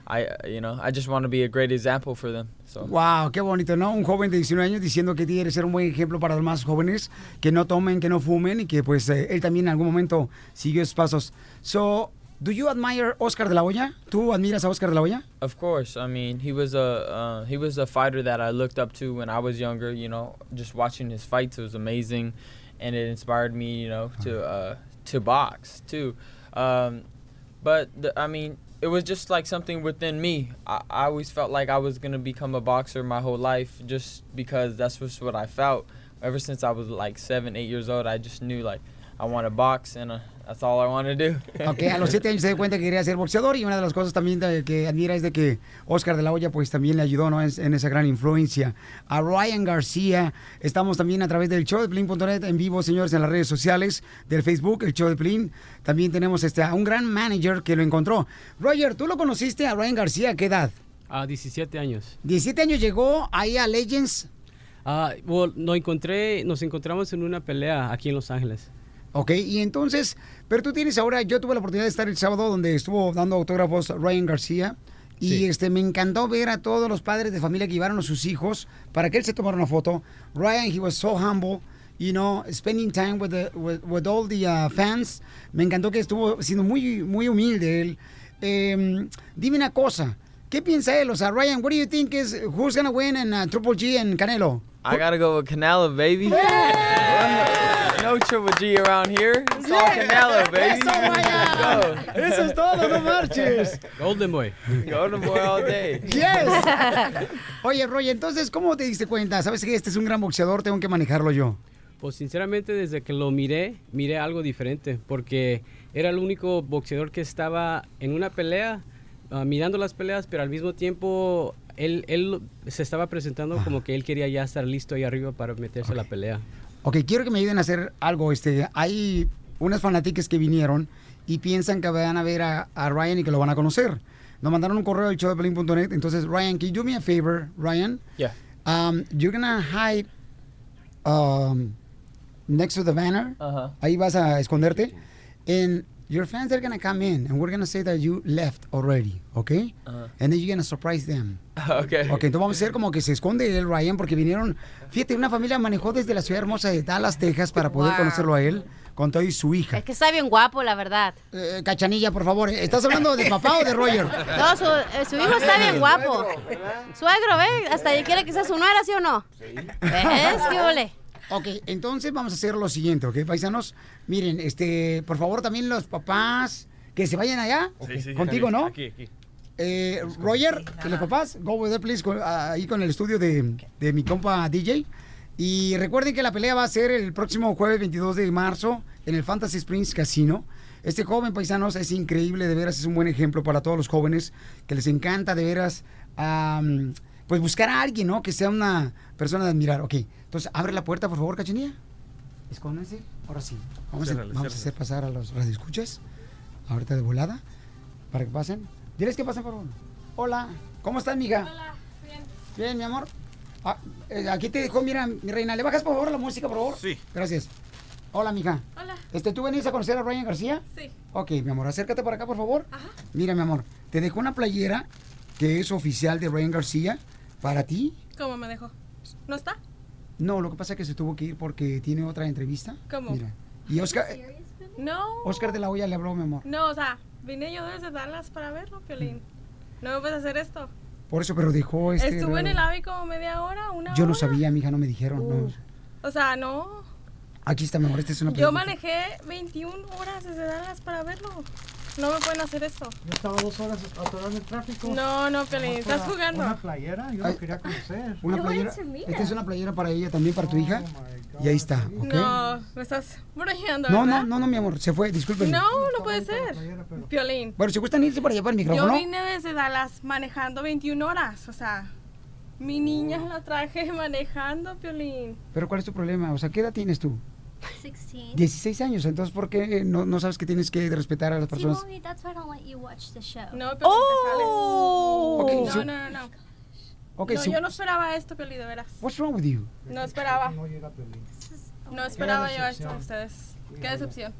Speaker 23: I, you know, I just want to be a great example for them. So.
Speaker 2: Wow, qué bonito, ¿no? Un joven de 19 años diciendo que quiere ser un buen ejemplo para los más jóvenes, que no tomen, que no fumen y que pues eh, él también en algún momento siguió esos pasos. So, do you admire Oscar de la Hoya? ¿Tú admiras a Oscar de la Hoya?
Speaker 23: Of course, I mean he was a uh, he was a fighter that I looked up to when I was younger. You know, just watching his fights it was amazing, and it inspired me. You know, to uh, to box too. Um, but the, I mean, it was just like something within me. I, I always felt like I was gonna become a boxer my whole life, just because that's just what I felt. Ever since I was like seven, eight years old, I just knew like I want to box, and uh, that's all I want to do.
Speaker 2: Ok, a los 7 años se dio cuenta que quería ser boxeador y una de las cosas también de- que admira es de que Oscar de la Hoya pues también le ayudó ¿no? en, en esa gran influencia. A Ryan García, estamos también a través del show de Plin.net en vivo, señores, en las redes sociales del Facebook, el show de Plin. También tenemos este, a un gran manager que lo encontró. Roger, ¿tú lo conociste a Ryan García a qué edad?
Speaker 24: A 17 años.
Speaker 2: 17 años llegó ahí a Legends.
Speaker 24: Ah, well, nos encontré, nos encontramos en una pelea aquí en Los Ángeles.
Speaker 2: Ok, y entonces, pero tú tienes ahora, yo tuve la oportunidad de estar el sábado donde estuvo dando autógrafos Ryan García. Y
Speaker 24: Sí.
Speaker 2: este me encantó ver a todos los padres de familia que llevaron a sus hijos para que él se tomara una foto. Ryan, he was so humble, you know, spending time with, the, with, with all the uh, fans. Me encantó que estuvo siendo muy, muy humilde él. Em, dime una cosa, ¿qué piensa él? O sea, Ryan, what do you think is, who's gonna win in uh, Triple G en Canelo?
Speaker 23: I gotta go with Canelo, baby. No G around here. It's all Canelo, baby.
Speaker 2: Eso. Eso es todo, no marches.
Speaker 24: Golden Boy.
Speaker 23: Golden Boy all day.
Speaker 2: Yes. Oye, Roy, entonces, ¿cómo te diste cuenta? ¿Sabes que este es un gran boxeador? Tengo que manejarlo yo.
Speaker 24: Pues sinceramente desde que lo miré, miré algo diferente, porque era el único boxeador que estaba en una pelea, ah, mirando las peleas, pero al mismo tiempo él, él se estaba presentando como que él quería ya estar listo ahí arriba para meterse a la pelea.
Speaker 2: Ok, quiero que me ayuden a hacer algo. Este, hay unas fanáticas que vinieron y piensan que van a ver a, a Ryan y que lo van a conocer. Nos mandaron un correo al show de Pelín.net. Entonces, Ryan, can you do me a favor, Ryan?
Speaker 23: Yeah.
Speaker 2: Um, you're gonna hide um, next to the banner.
Speaker 23: Uh-huh.
Speaker 2: Ahí vas a esconderte. And your fans are gonna come in and we're gonna say that you left already, okay?
Speaker 23: Uh-huh.
Speaker 2: And then you're gonna surprise them.
Speaker 23: Okay.
Speaker 2: Ok, entonces vamos a hacer como que se esconde el Ryan porque vinieron, fíjate, una familia manejó desde la ciudad hermosa de Dallas, Texas para poder
Speaker 4: Wow.
Speaker 2: conocerlo a él con todo y su hija.
Speaker 4: Es que está bien guapo, la verdad.
Speaker 2: Eh, Cachanilla, por favor, ¿estás hablando de papá o de Roger?
Speaker 4: No, su, eh, su hijo está bien guapo. Suegro, ¿ve? Hasta ya quiere que sea su nuera, ¿sí o no? ¿Ves? ¿Qué ole?
Speaker 2: Ok, entonces vamos a hacer lo siguiente, ¿ok, paisanos? Miren, este, por favor, también los papás que se vayan allá,
Speaker 3: Sí, sí,
Speaker 2: contigo,
Speaker 3: aquí,
Speaker 2: ¿no?
Speaker 3: Aquí, aquí.
Speaker 2: Eh, Roger, y los papás, go with it, please, con- ahí con el estudio de, de mi compa DJ. Y recuerden que la pelea va a ser el próximo jueves 22 de marzo en el Fantasy Springs Casino. Este joven, paisanos, es increíble, de veras, es un buen ejemplo para todos los jóvenes que les encanta, de veras, am, pues buscar a alguien, ¿no? Que sea una persona de admirar. Ok, entonces abre la puerta, por favor, cachinilla. Escóndanse. Ahora sí. Vamos, a,
Speaker 3: Ciérrale,
Speaker 2: vamos a hacer pasar a los radioescuchas. Ahorita de volada. Para que pasen. Diles que pasen, por favor. Hola. ¿Cómo estás, mija? Hola. Bien. Bien, mi amor. Ah, eh, aquí te dejo, mira, mi reina. ¿Le bajas, por favor, la música, por favor?
Speaker 3: Sí.
Speaker 2: Gracias. Hola, mija.
Speaker 25: Hola.
Speaker 2: Este, ¿Tú venís a conocer a Ryan García?
Speaker 25: Sí.
Speaker 2: Ok, mi amor, acércate para acá, por favor. Mira, mi amor, te dejo una playera que es oficial de Ryan García para ti.
Speaker 25: ¿Cómo me dejó? ¿No está?
Speaker 2: No, lo que pasa es que se tuvo que ir porque tiene otra entrevista.
Speaker 25: ¿Cómo?
Speaker 2: Mira. Y Oscar,
Speaker 25: No.
Speaker 2: Oscar de la Hoya le habló, mi amor.
Speaker 25: No, o sea, vine yo desde Dallas para verlo, Piolín. No me puedes hacer esto.
Speaker 2: Por eso, pero dejó este...
Speaker 25: Estuve en el AVI como media hora, una
Speaker 2: Yo no
Speaker 25: hora.
Speaker 2: sabía, mija, no me dijeron. no.
Speaker 25: O sea, no.
Speaker 2: Aquí está, mi amor, esta es una
Speaker 25: Yo manejé 21 horas desde Dallas para verlo. No me pueden hacer esto.
Speaker 26: Yo estaba dos horas atorado en el tráfico.
Speaker 25: No, no, Piolín,
Speaker 26: Nomás
Speaker 25: estás
Speaker 26: para
Speaker 25: jugando.
Speaker 26: Una playera, yo
Speaker 2: Ay,
Speaker 26: lo quería conocer.
Speaker 2: Una playera. Esta es una playera para ella, también para tu hija. Y ahí está, ¿ok?
Speaker 25: No, me estás bromeando,
Speaker 2: No,
Speaker 25: ¿verdad?
Speaker 2: no, no, no, mi amor, se fue, disculpen.
Speaker 25: No, no puede ser. Piolín.
Speaker 2: Bueno, si gustan irse para allá para el
Speaker 25: Yo
Speaker 2: micrófono.
Speaker 25: vine desde Dallas manejando 21 horas, o sea, mi niña la traje manejando, Piolín.
Speaker 2: Pero ¿cuál es tu problema? O sea, ¿qué edad tienes tú?
Speaker 27: 16.
Speaker 2: 16 años, entonces ¿por qué no, no sabes que tienes que respetar a las
Speaker 27: See,
Speaker 2: personas?
Speaker 27: mommy, that's why I don't let you watch the show.
Speaker 25: No, Piolín,
Speaker 2: Ok,
Speaker 25: te sales.
Speaker 2: so-
Speaker 25: No, no, no, no.
Speaker 2: Ok,
Speaker 25: no,
Speaker 2: so-
Speaker 25: yo no esperaba esto, Piolín, de veras.
Speaker 2: What's wrong with you?
Speaker 25: No esperaba. No esperaba yo esto de ustedes. Qué decepción.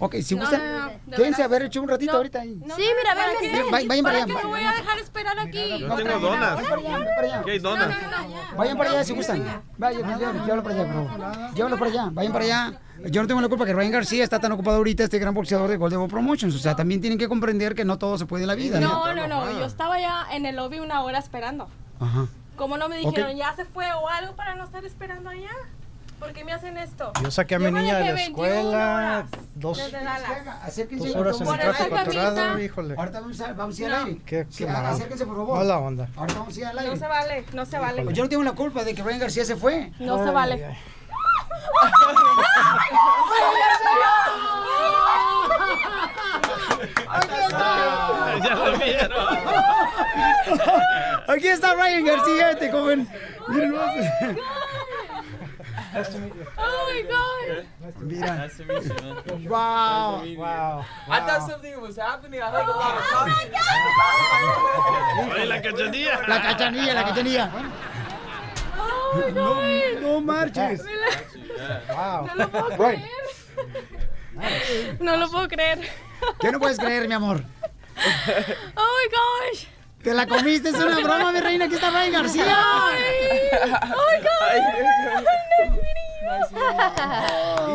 Speaker 2: Ok, si
Speaker 25: No,
Speaker 2: gustan,
Speaker 25: no, no, de
Speaker 2: quédense a ver hecho un ratito
Speaker 25: No,
Speaker 2: ahorita ahí.
Speaker 25: sí, mira.
Speaker 2: Vayan- vayan para
Speaker 25: ¿Para
Speaker 2: allá,
Speaker 25: qué me voy a dejar esperar aquí?
Speaker 3: Yo tengo donas. ¿Qué hay donas?
Speaker 2: Vayan para allá si gustan. Vayan, llévalo para allá, por favor. Llévalo para allá, vayan para allá. Yo no tengo la culpa que Ryan García está tan ocupado ahorita, este gran boxeador de Golden Boy Promotions. O sea, también tienen que comprender que no todo se puede en la vida.
Speaker 25: No, no, no. Yo estaba ya en el lobby una hora esperando.
Speaker 2: Ajá.
Speaker 25: ¿Cómo no me dijeron ya se fue o algo para no estar esperando allá? ¿Por qué me hacen esto?
Speaker 26: Yo saqué a mi niña de la
Speaker 25: 21
Speaker 26: escuela, dos, dos horas en el atorado, híjole.
Speaker 2: Ahorita vamos a, vamos a ir
Speaker 25: No.
Speaker 2: al aire.
Speaker 26: Qué,
Speaker 2: Sí,
Speaker 26: qué mal.
Speaker 2: acérquense, por favor.
Speaker 26: Mala onda.
Speaker 2: Ahorita vamos a ir al aire.
Speaker 25: No se vale, no se vale.
Speaker 2: Yo no tengo la culpa de que Ryan García se fue.
Speaker 25: No se vale.
Speaker 3: Ya lo vieron.
Speaker 2: Aquí está Ryan García, este joven. Miren nomás.
Speaker 25: Oh my god.
Speaker 2: Mira.
Speaker 23: Nice to meet you, man.
Speaker 2: Wow.
Speaker 23: Nice to meet you.
Speaker 26: Wow.
Speaker 23: I thought something was happening. I heard a lot of talking.
Speaker 3: Oye, la cachanilla.
Speaker 2: La cachanilla, la cachanilla.
Speaker 25: Oh
Speaker 2: No, no marches.
Speaker 26: Wow.
Speaker 25: No lo puedo creer. No lo puedo creer.
Speaker 2: ¿Qué no puedes creer, mi amor?
Speaker 25: Oh my gosh.
Speaker 2: Te la comiste, es una broma, mi reina. Aquí está Ryan García.
Speaker 25: Oh my god.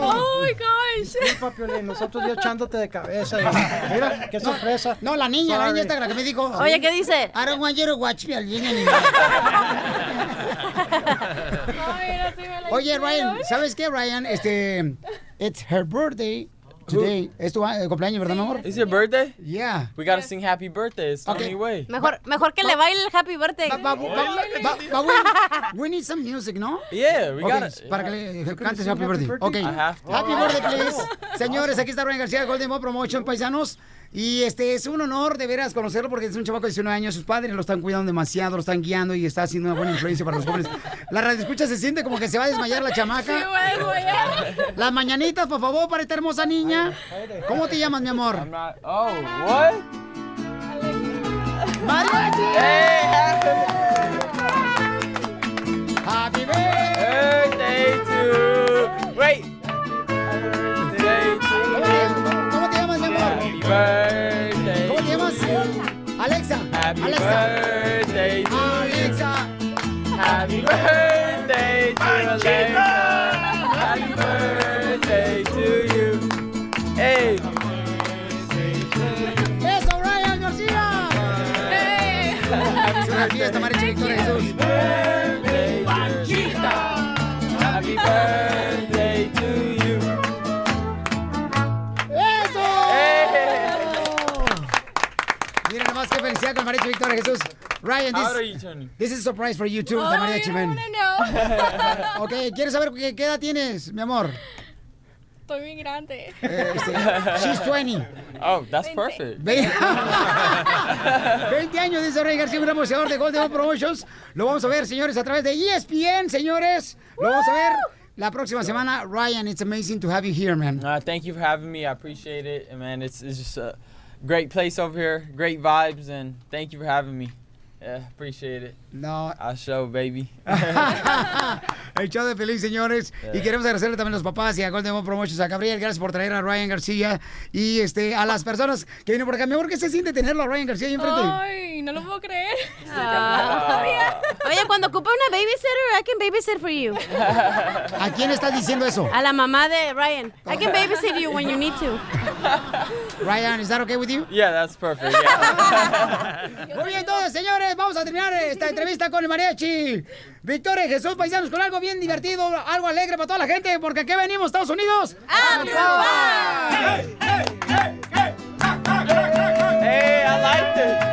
Speaker 25: Oh my gosh.
Speaker 26: Disculpa, Piolín, nosotros ya echándote de cabeza. y- Mira, qué sorpresa.
Speaker 2: No, la niña, la niña esta la que me dijo.
Speaker 4: Oye, ¿qué dice?
Speaker 2: I don't want you to watch me alguien anymore. Oye, Ryan, ¿sabes qué, Ryan? Este, it's her birthday today. Es tu eh, cumpleaños, ¿verdad, mi amor?
Speaker 23: Is your birthday?
Speaker 2: Yeah.
Speaker 23: We gotta sing happy birthday. It's the only way.
Speaker 4: Mejor, mejor que le baile el happy birthday.
Speaker 2: Ba- ba- ba- ba- we, we need some music, ¿no?
Speaker 23: Yeah, we gotta.
Speaker 2: Para que le cantes happy birthday. Ok.
Speaker 23: I have to.
Speaker 2: Happy birthday, please. Señores, aquí está Ryan García, Golden Boy Promotion, paisanos. Y este es un honor de veras conocerlo porque es un chavaco de 19 años. Sus padres lo están cuidando demasiado, lo están guiando y está haciendo una buena influencia para los jóvenes. La radio escucha se siente como que se va a desmayar la chamaca.
Speaker 25: Sí, desmayar.
Speaker 2: Las mañanitas, por favor, para esta hermosa niña. ¿Cómo te llamas, mi amor?
Speaker 23: Not. Oh, what?
Speaker 2: ¡Mariachi! ¡Happy Ryan, this, this is a surprise for you too, Mariachi
Speaker 25: I
Speaker 2: Man.
Speaker 25: wanna know.
Speaker 2: Ok, ¿quieres saber qué, qué edad tienes, mi amor?
Speaker 25: Estoy muy grande.
Speaker 2: Este, she's 20.
Speaker 23: Oh, that's perfect.
Speaker 2: Ve- 20 años, dice Rey García, un gran boxeador de Golden Promotions. Lo vamos a ver, señores, a través de ESPN, señores. Lo vamos a ver la próxima semana. Ryan, it's amazing to have you here, man.
Speaker 23: Uh, thank you for having me. I appreciate it. And man, it's, it's just a great place over here, great vibes, and thank you for having me. Yeah, appreciate it.
Speaker 2: No.
Speaker 23: I'll show, baby.
Speaker 2: El show de Feliz, señores. Y queremos agradecerle también a los papás y a Golden Mom Promotions, a Gabriel, gracias por traer a Ryan García y este a las personas que vienen por acá. Mi amor, ¿qué se siente tenerlo a Ryan García ahí enfrente?
Speaker 25: Ay, no lo puedo creer.
Speaker 4: Ah. Oye, cuando ocupa una babysitter, I can babysit for you.
Speaker 2: ¿A quién estás diciendo eso?
Speaker 4: A la mamá de Ryan. I can babysit you when you need to.
Speaker 2: Ryan, ¿is that okay with you?
Speaker 23: Yeah, that's perfect. Yeah.
Speaker 2: Muy bien, entonces, señores, vamos a terminar esta entrevista con el mariachi. Victoria y Jesús Paisanos con algo bien divertido, algo alegre para toda la gente, porque aquí venimos, Estados Unidos. ¡A
Speaker 23: hey, I like this.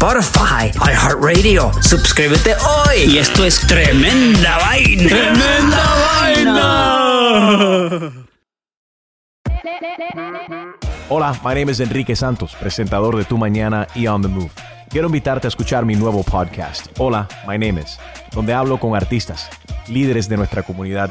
Speaker 28: Spotify, iHeartRadio. Suscríbete hoy. Y esto es Tremenda Vaina.
Speaker 8: ¡Tremenda
Speaker 28: Vaina!
Speaker 29: Hola, my name is Enrique Santos, presentador de Tu Mañana y On the Move. Quiero invitarte a escuchar mi nuevo podcast, Hola, my name is, donde hablo con artistas, líderes de nuestra comunidad